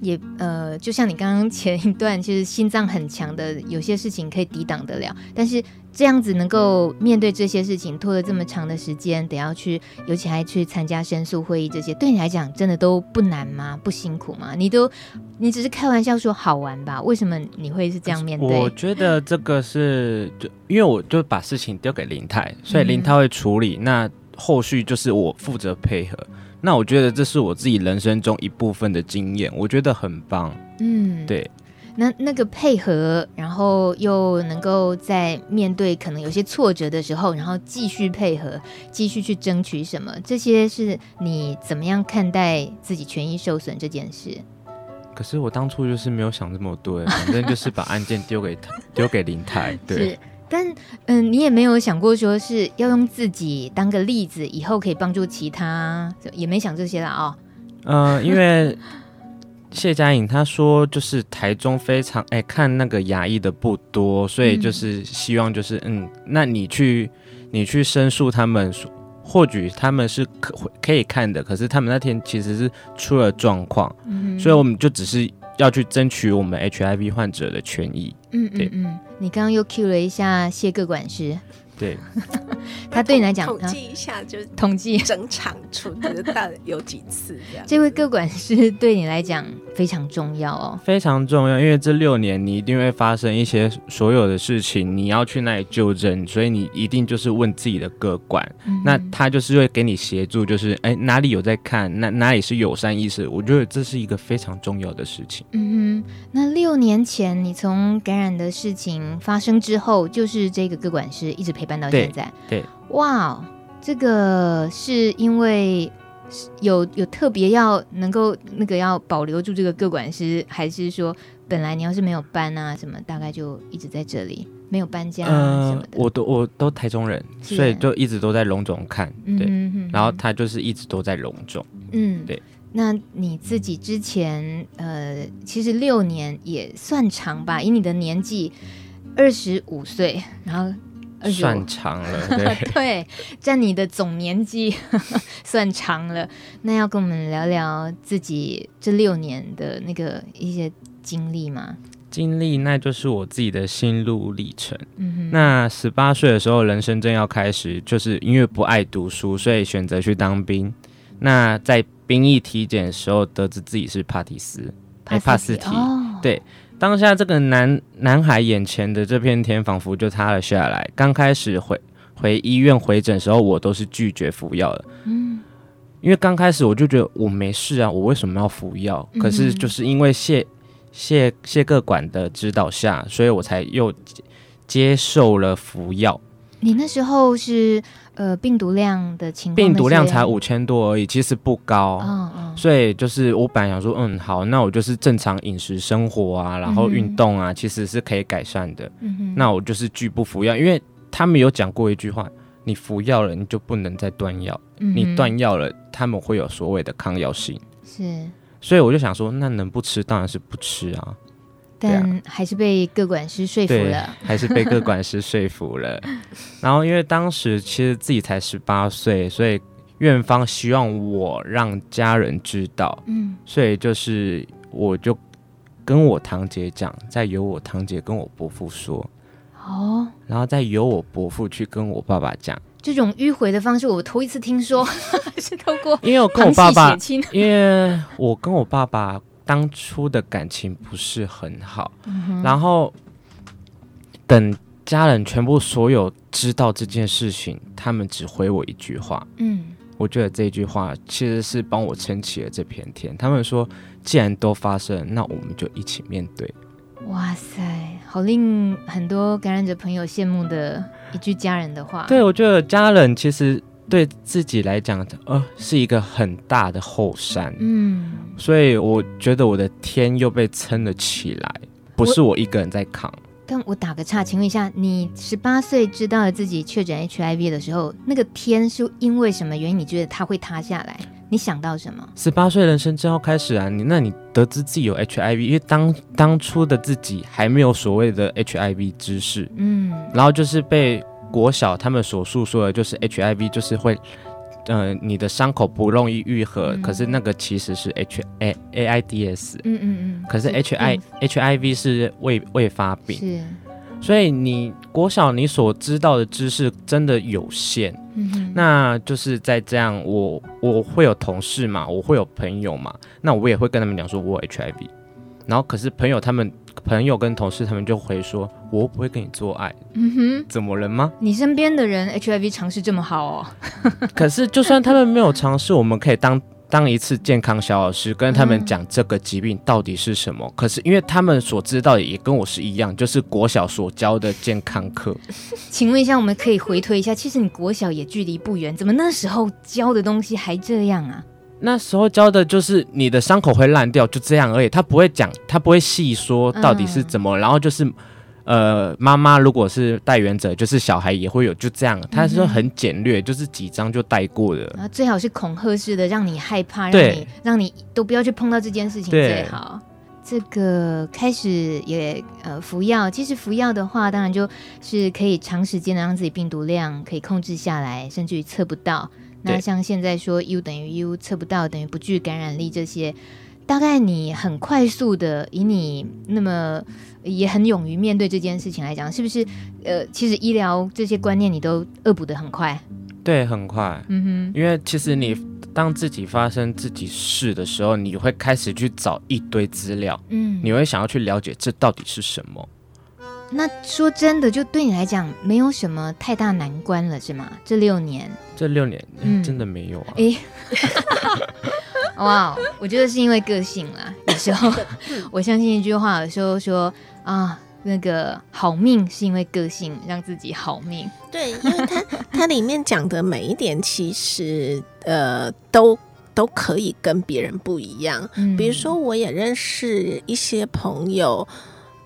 Speaker 1: 也呃，就像你刚刚前一段，其实心脏很强的，有些事情可以抵挡得了。但是这样子能够面对这些事情，拖了这么长的时间，得要去，尤其还去参加申诉会议，这些对你来讲真的都不难吗？不辛苦吗？你都你只是开玩笑说好玩吧？为什么你会是这样面对？
Speaker 3: 我觉得这个是就因为我就把事情丢给林泰，所以林泰会处理，嗯、那后续就是我负责配合。那我觉得这是我自己人生中一部分的经验，我觉得很棒。嗯，对。
Speaker 1: 那那个配合，然后又能够在面对可能有些挫折的时候，然后继续配合，继续去争取什么，这些是你怎么样看待自己权益受损这件事？
Speaker 3: 可是我当初就是没有想这么多，反正就是把案件丢给他，丢给林太。对。
Speaker 1: 但嗯，你也没有想过说是要用自己当个例子，以后可以帮助其他，也没想这些了哦。
Speaker 3: 嗯、呃，因为谢佳颖她说，就是台中非常 哎看那个牙医的不多，所以就是希望就是嗯，嗯，那你去你去申诉他们，或许他们是可可以看的，可是他们那天其实是出了状况，嗯，所以我们就只是。要去争取我们 HIV 患者的权益。嗯嗯嗯，
Speaker 1: 你刚刚又 cue 了一下谢各管师。
Speaker 3: 对，
Speaker 1: 他对你来讲，
Speaker 2: 统计一下就
Speaker 1: 统计
Speaker 2: 整场出的大有几次这样。
Speaker 1: 这位各管师对你来讲非常重要哦，
Speaker 3: 非常重要，因为这六年你一定会发生一些所有的事情，你要去那里就诊，所以你一定就是问自己的个管，嗯、那他就是会给你协助，就是哎哪里有在看，那哪里是友善意识，我觉得这是一个非常重要的事情。
Speaker 1: 嗯哼，那六年前你从感染的事情发生之后，就是这个个管师一直陪。伴到现在，
Speaker 3: 对，
Speaker 1: 哇这个是因为有有特别要能够那个要保留住这个个管师，还是说本来你要是没有搬啊什么，大概就一直在这里没有搬家啊什么的？
Speaker 3: 呃、我都我都台中人，所以就一直都在龙总看，对，嗯、哼哼然后他就是一直都在龙总，嗯，对。
Speaker 1: 那你自己之前呃，其实六年也算长吧，以你的年纪二十五岁，然后。
Speaker 3: 算长了，对，
Speaker 1: 对，占你的总年纪 算长了。那要跟我们聊聊自己这六年的那个一些经历吗？
Speaker 3: 经历，那就是我自己的心路历程。那十八岁的时候，人生正要开始，就是因为不爱读书，所以选择去当兵。那在兵役体检的时候，得知自己是帕提斯，帕帕斯提，哦、对。当下这个男男孩眼前的这片天仿佛就塌了下来。刚开始回回医院回诊时候，我都是拒绝服药的。嗯，因为刚开始我就觉得我没事啊，我为什么要服药？可是就是因为谢谢谢各管的指导下，所以我才又接受了服药。
Speaker 1: 你那时候是？呃，病毒量的情况，
Speaker 3: 病毒量才五千多而已，其实不高。嗯嗯。所以就是我本来想说，嗯，好，那我就是正常饮食生活啊，然后运动啊，嗯、其实是可以改善的。那我就是拒不服药，因为他们有讲过一句话：你服药了，你就不能再断药。嗯。你断药了，他们会有所谓的抗药性。是。所以我就想说，那能不吃当然是不吃啊。
Speaker 1: 但还是被各管师说服了，
Speaker 3: 还是被各管师说服了。然后因为当时其实自己才十八岁，所以院方希望我让家人知道，
Speaker 1: 嗯，
Speaker 3: 所以就是我就跟我堂姐讲，再由我堂姐跟我伯父说，
Speaker 1: 哦，
Speaker 3: 然后再由我伯父去跟我爸爸讲。
Speaker 1: 这种迂回的方式我头一次听说，是透过
Speaker 3: 因为我跟我爸爸 因为我跟我爸爸当初的感情不是很好，
Speaker 1: 嗯
Speaker 3: 然后等家人全部所有知道这件事情，他们只回我一句话。
Speaker 1: 嗯，
Speaker 3: 我觉得这句话其实是帮我撑起了这片天。他们说，既然都发生，那我们就一起面对。
Speaker 1: 哇塞，好令很多感染者朋友羡慕的一句家人的话。
Speaker 3: 对，我觉得家人其实对自己来讲，呃，是一个很大的后山。
Speaker 1: 嗯，
Speaker 3: 所以我觉得我的天又被撑了起来，不是我一个人在扛。
Speaker 1: 但我打个岔，请问一下，你十八岁知道了自己确诊 HIV 的时候，那个天是因为什么原因？你觉得它会塌下来？你想到什么？
Speaker 3: 十八岁人生之后开始啊，你那你得知自己有 HIV，因为当当初的自己还没有所谓的 HIV 知识，
Speaker 1: 嗯，
Speaker 3: 然后就是被国小他们所诉说的，就是 HIV 就是会，呃，你的伤口不容易愈合，
Speaker 1: 嗯。
Speaker 3: 可是那个其实是 H A A I D S，
Speaker 1: 嗯嗯嗯，
Speaker 3: 可是 H I、
Speaker 1: 嗯。
Speaker 3: H I V 是未未发病，
Speaker 1: 是，
Speaker 3: 所以你国小你所知道的知识真的有限。
Speaker 1: 嗯哼，
Speaker 3: 那就是在这样，我我会有同事嘛，我会有朋友嘛，那我也会跟他们讲说，我有 HIV，然后可是朋友他们朋友跟同事他们就会说，我又不会跟你做爱，
Speaker 1: 嗯哼，
Speaker 3: 怎么了吗？
Speaker 1: 你身边的人 HIV 尝试这么好哦？
Speaker 3: 可是就算他们没有尝试，我们可以当 当一次健康小老师，跟他们讲这个疾病到底是什么。可是因为他们所知道的也跟我是一样，就是国小所教的健康课。
Speaker 1: 请问一下，我们可以回推一下，其实你国小也距离不远，怎么那时候教的东西还这样啊？
Speaker 3: 那时候教的就是你的伤口会烂掉，就这样而已。他不会讲，他不会细说到底是怎么。然后就是，呃，妈妈如果是带原者，就是小孩也会有，就这样。他是很简略，就是几张就带过的。
Speaker 1: 啊，最好是恐吓式的，让你害怕，
Speaker 3: 让
Speaker 1: 你让你都不要去碰到这件事情最好。这个开始也呃服药，其实服药的话，当然就是可以长时间的让自己病毒量可以控制下来，甚至于测不到。那像现在说 U 等于 U 测不到等于不具感染力这些，大概你很快速的以你那么也很勇于面对这件事情来讲，是不是？呃，其实医疗这些观念你都恶补的很快。
Speaker 3: 对，很快。
Speaker 1: 嗯哼
Speaker 3: 因为其实你当自己发生自己事的时候，你会开始去找一堆资料，
Speaker 1: 嗯，
Speaker 3: 你会想要去了解这到底是什么。
Speaker 1: 那说真的，就对你来讲，没有什么太大难关了，是吗？这六年，
Speaker 3: 这六年、
Speaker 1: 嗯
Speaker 3: 真的没有啊。
Speaker 1: 诶，哇，我觉得是因为个性啦。有时候 我相信一句话，有时候说啊，那个好命是因为个性，让自己好命。
Speaker 2: 对，因为它它里面讲的每一点，其实呃都都可以跟别人不一样。
Speaker 1: 嗯
Speaker 2: 比如说，我也认识一些朋友，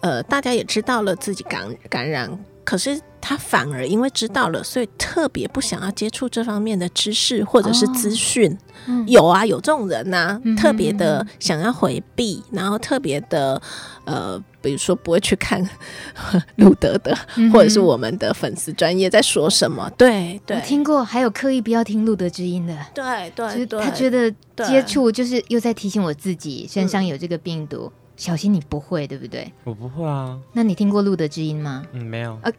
Speaker 2: 呃，大家也知道了自己感感染，可是他反而因为知道了，所以特别不想要接触这方面的知识或者是资讯。
Speaker 1: 嗯
Speaker 2: 有啊，有这种人呐、啊
Speaker 1: 嗯
Speaker 2: 特别的想要回避，然后特别的呃，比如说不会去看 路德的，
Speaker 1: 嗯
Speaker 2: 或者是我们的粉丝专业在说什么。对对
Speaker 1: 我听过，还有刻意不要听路德之音的。
Speaker 2: 对对，
Speaker 1: 他觉得接触就是又在提醒我自己身上有这个病毒，小心你不会，对不对？
Speaker 3: 我不会啊，
Speaker 1: 那你听过路德之音吗？
Speaker 3: 嗯，没有。
Speaker 2: 呃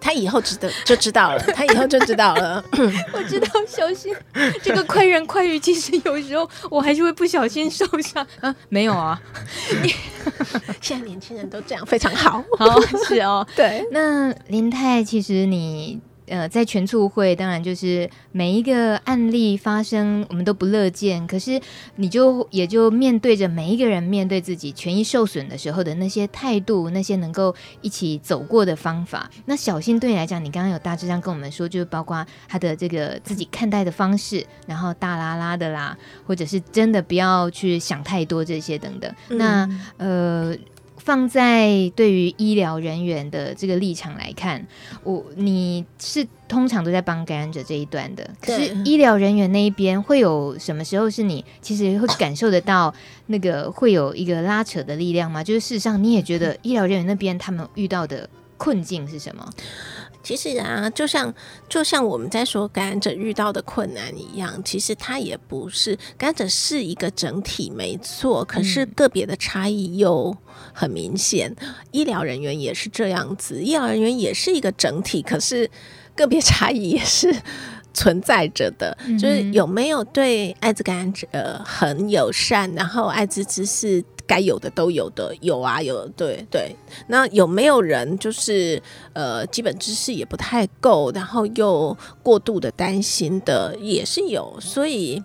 Speaker 2: 他以后知道就知道了，他以后就知道了。
Speaker 1: 我知道，小心这个快人快语，其实有时候我还是会不小心受伤啊。没有啊，
Speaker 2: 现在年轻人都这样，非常好。
Speaker 1: 好是哦。
Speaker 2: 对，
Speaker 1: 那林泰，其实你呃在全促会，当然就是每一个案例发生，我们都不乐见。可是你就也就面对着每一个人面对自己权益受损的时候的那些态度，那些能够一起走过的方法。那小心对你来讲，你刚刚有大致上跟我们说，就是包括他的这个自己看待的方式，然后大拉拉的啦，或者是真的不要去想太多这些等等。那呃。放在对于医疗人员的这个立场来看，我你是通常都在帮感染者这一端的，可是医疗人员那一边会有什么时候是你其实会感受得到那个会有一个拉扯的力量吗？就是事实上你也觉得医疗人员那边他们遇到的困境是什么？
Speaker 2: 其实啊，就像就像我们在说感染者遇到的困难一样，其实它也不是感染者是一个整体，没错。可是个别的差异又很明显，嗯、医疗人员也是这样子，医疗人员也是一个整体，可是个别差异也是存在着的。嗯、就是有没有对艾滋感染者很友善，然后艾滋知识。该有的都有的，有啊有，对对。那有没有人就是呃基本知识也不太够，然后又过度的担心的也是有。所以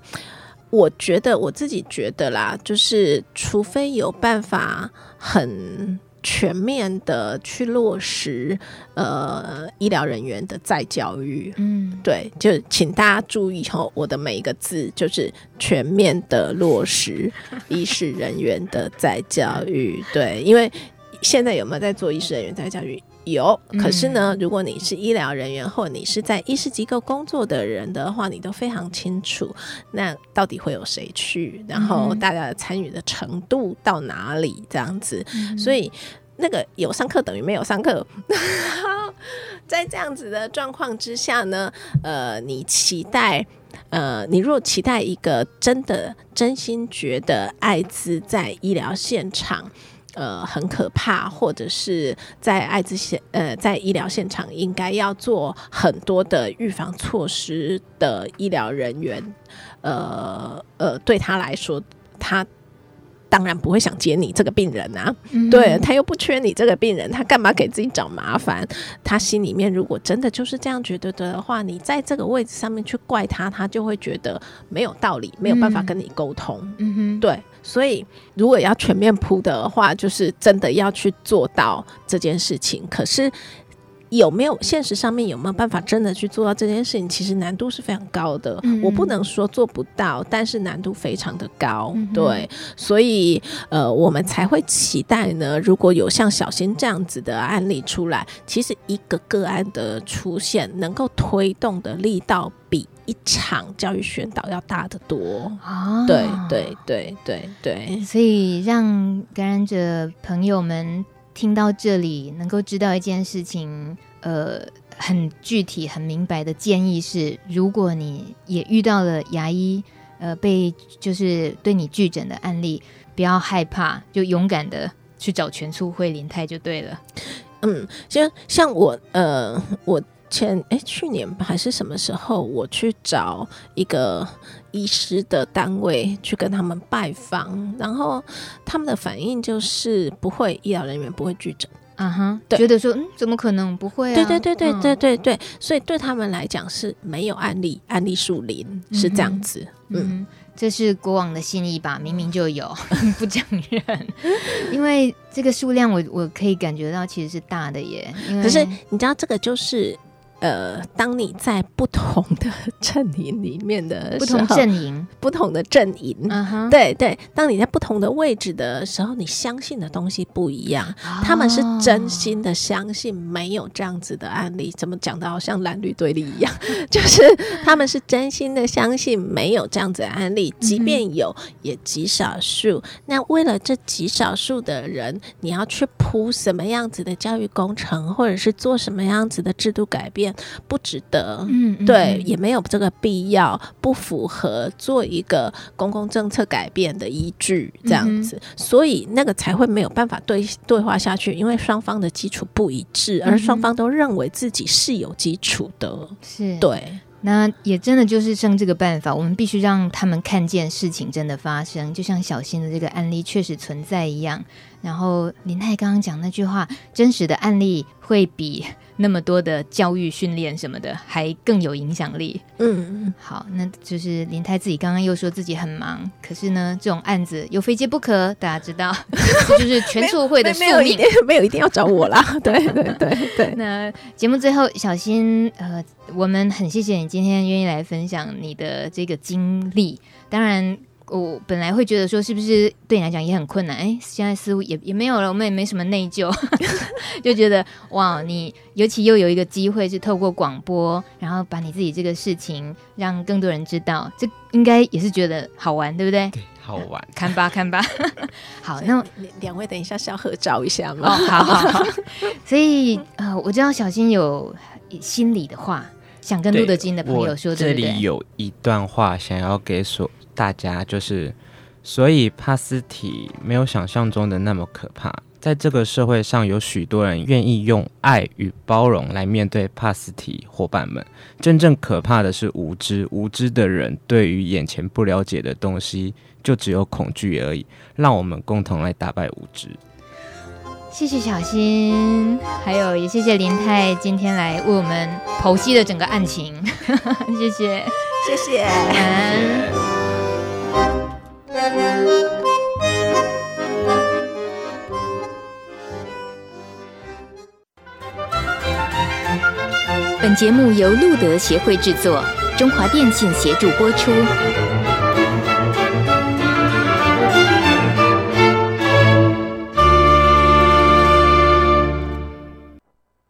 Speaker 2: 我觉得我自己觉得啦，就是除非有办法很。全面的去落实呃医疗人员的再教育，嗯，对，就请大家注意哦，我的每一个字就是全面的落实 医师人员的再教育，对，因为现在有没有在做医师人员再教育？有，可是呢，如果你是医疗人员或你是在医师机构工作的人的话，你都非常清楚，那到底会有谁去，然后大家的参与的程度到哪里这样子，所以那个有上课等于没有上课。在这样子的状况之下呢，呃，你期待，呃，你若期待一个真的真心觉得艾滋在医疗现场。呃，很可怕，或者是在艾滋现呃，在医疗现场应该要做很多的预防措施的医疗人员，呃呃，对他来说，他。当然不会想接你这个病人啊，嗯、对，他又不缺你这个病人，他干嘛给自己找麻烦？他心里面如果真的就是这样觉得的话，你在这个位置上面去怪他，他就会觉得没有道理，没有办法跟你沟通。嗯哼，对，所以如果要全面铺的话，就是真的要去做到这件事情。可是。有没有现实上面有没有办法真的去做到这件事情？其实难度是非常高的。嗯、我不能说做不到，但是难度非常的高。嗯、对，所以呃，我们才会期待呢。如果有像小新这样子的案例出来，其实一个个案的出现，能够推动的力道比一场教育宣导要大得多。啊，对对对对对，
Speaker 1: 所以让感染者朋友们。听到这里，能够知道一件事情，呃，很具体、很明白的建议是：如果你也遇到了牙医，呃，被就是对你拒诊的案例，不要害怕，就勇敢的去找全促会林泰就对了。
Speaker 2: 嗯，像像我，呃，我。前哎，去年还是什么时候，我去找一个医师的单位去跟他们拜访，然后他们的反应就是不会，医疗人员不会拒诊，
Speaker 1: 啊哈，对，觉得说嗯，怎么可能不会啊？
Speaker 2: 对对对对对对对，所以对他们来讲是没有案例，案例树林是这样子，嗯，嗯，
Speaker 1: 嗯，这是国王的心意吧？明明就有，不讲人，因为这个数量我我可以感觉到其实是大的耶，
Speaker 2: 可是你知道这个就是。呃，当你在不同的阵营里面的，
Speaker 1: 不同阵营，
Speaker 2: 不同的阵营，uh huh. 对对，当你在不同的位置的时候，你相信的东西不一样。Oh. 他们是真心的相信没有这样子的案例，怎么讲的好像蓝绿对立一样？就是他们是真心的相信没有这样子的案例，即便有，也极少数。那为了这极少数的人，你要去铺什么样子的教育工程，或者是做什么样子的制度改变？不值得，嗯，对，也没有这个必要，不符合做一个公共政策改变的依据，这样子，嗯、所以那个才会没有办法对对话下去，因为双方的基础不一致，而双方都认为自己是有基础的，是。对。
Speaker 1: 那也真的就是剩这个办法，我们必须让他们看见事情真的发生，就像小新的这个案例确实存在一样。然后林太刚刚讲那句话，真实的案例会比那么多的教育训练什么的还更有影响力。嗯嗯，好，那就是林太自己刚刚又说自己很忙，可是呢，这种案子又非接不可，大家知道，这就是全促会的宿命。没有一定，
Speaker 2: 没有一定要找我啦。对对对对。
Speaker 1: 那节目最后，小新，呃，我们很谢谢你今天愿意来分享你的这个经历，当然。我本来会觉得说，是不是对你来讲也很困难？哎，现在似乎也也没有了，我们也没什么内疚，就觉得哇，你尤其又有一个机会是透过广播，然后把你自己这个事情让更多人知道，这应该也是觉得好玩，对不对？
Speaker 3: 对，好玩，
Speaker 1: 嗯、看吧，看吧。好，那
Speaker 2: 两位等一下是要合照一下吗？
Speaker 1: 哦，好好好。所以呃，我知道小新有。心里的话，想跟路德金的朋友说，对不对？
Speaker 3: 这里有一段话想要给所大家，就是所以帕斯提没有想象中的那么可怕。在这个社会上，有许多人愿意用爱与包容来面对帕斯提伙伴们。真正可怕的是无知，无知的人对于眼前不了解的东西，就只有恐惧而已。让我们共同来打败无知。
Speaker 1: 谢谢小新，还有也谢谢林太今天来为我们剖析了整个案情。谢谢，
Speaker 2: 谢谢。嗯
Speaker 5: 本节目由路德协会制作，中华电信协助播出。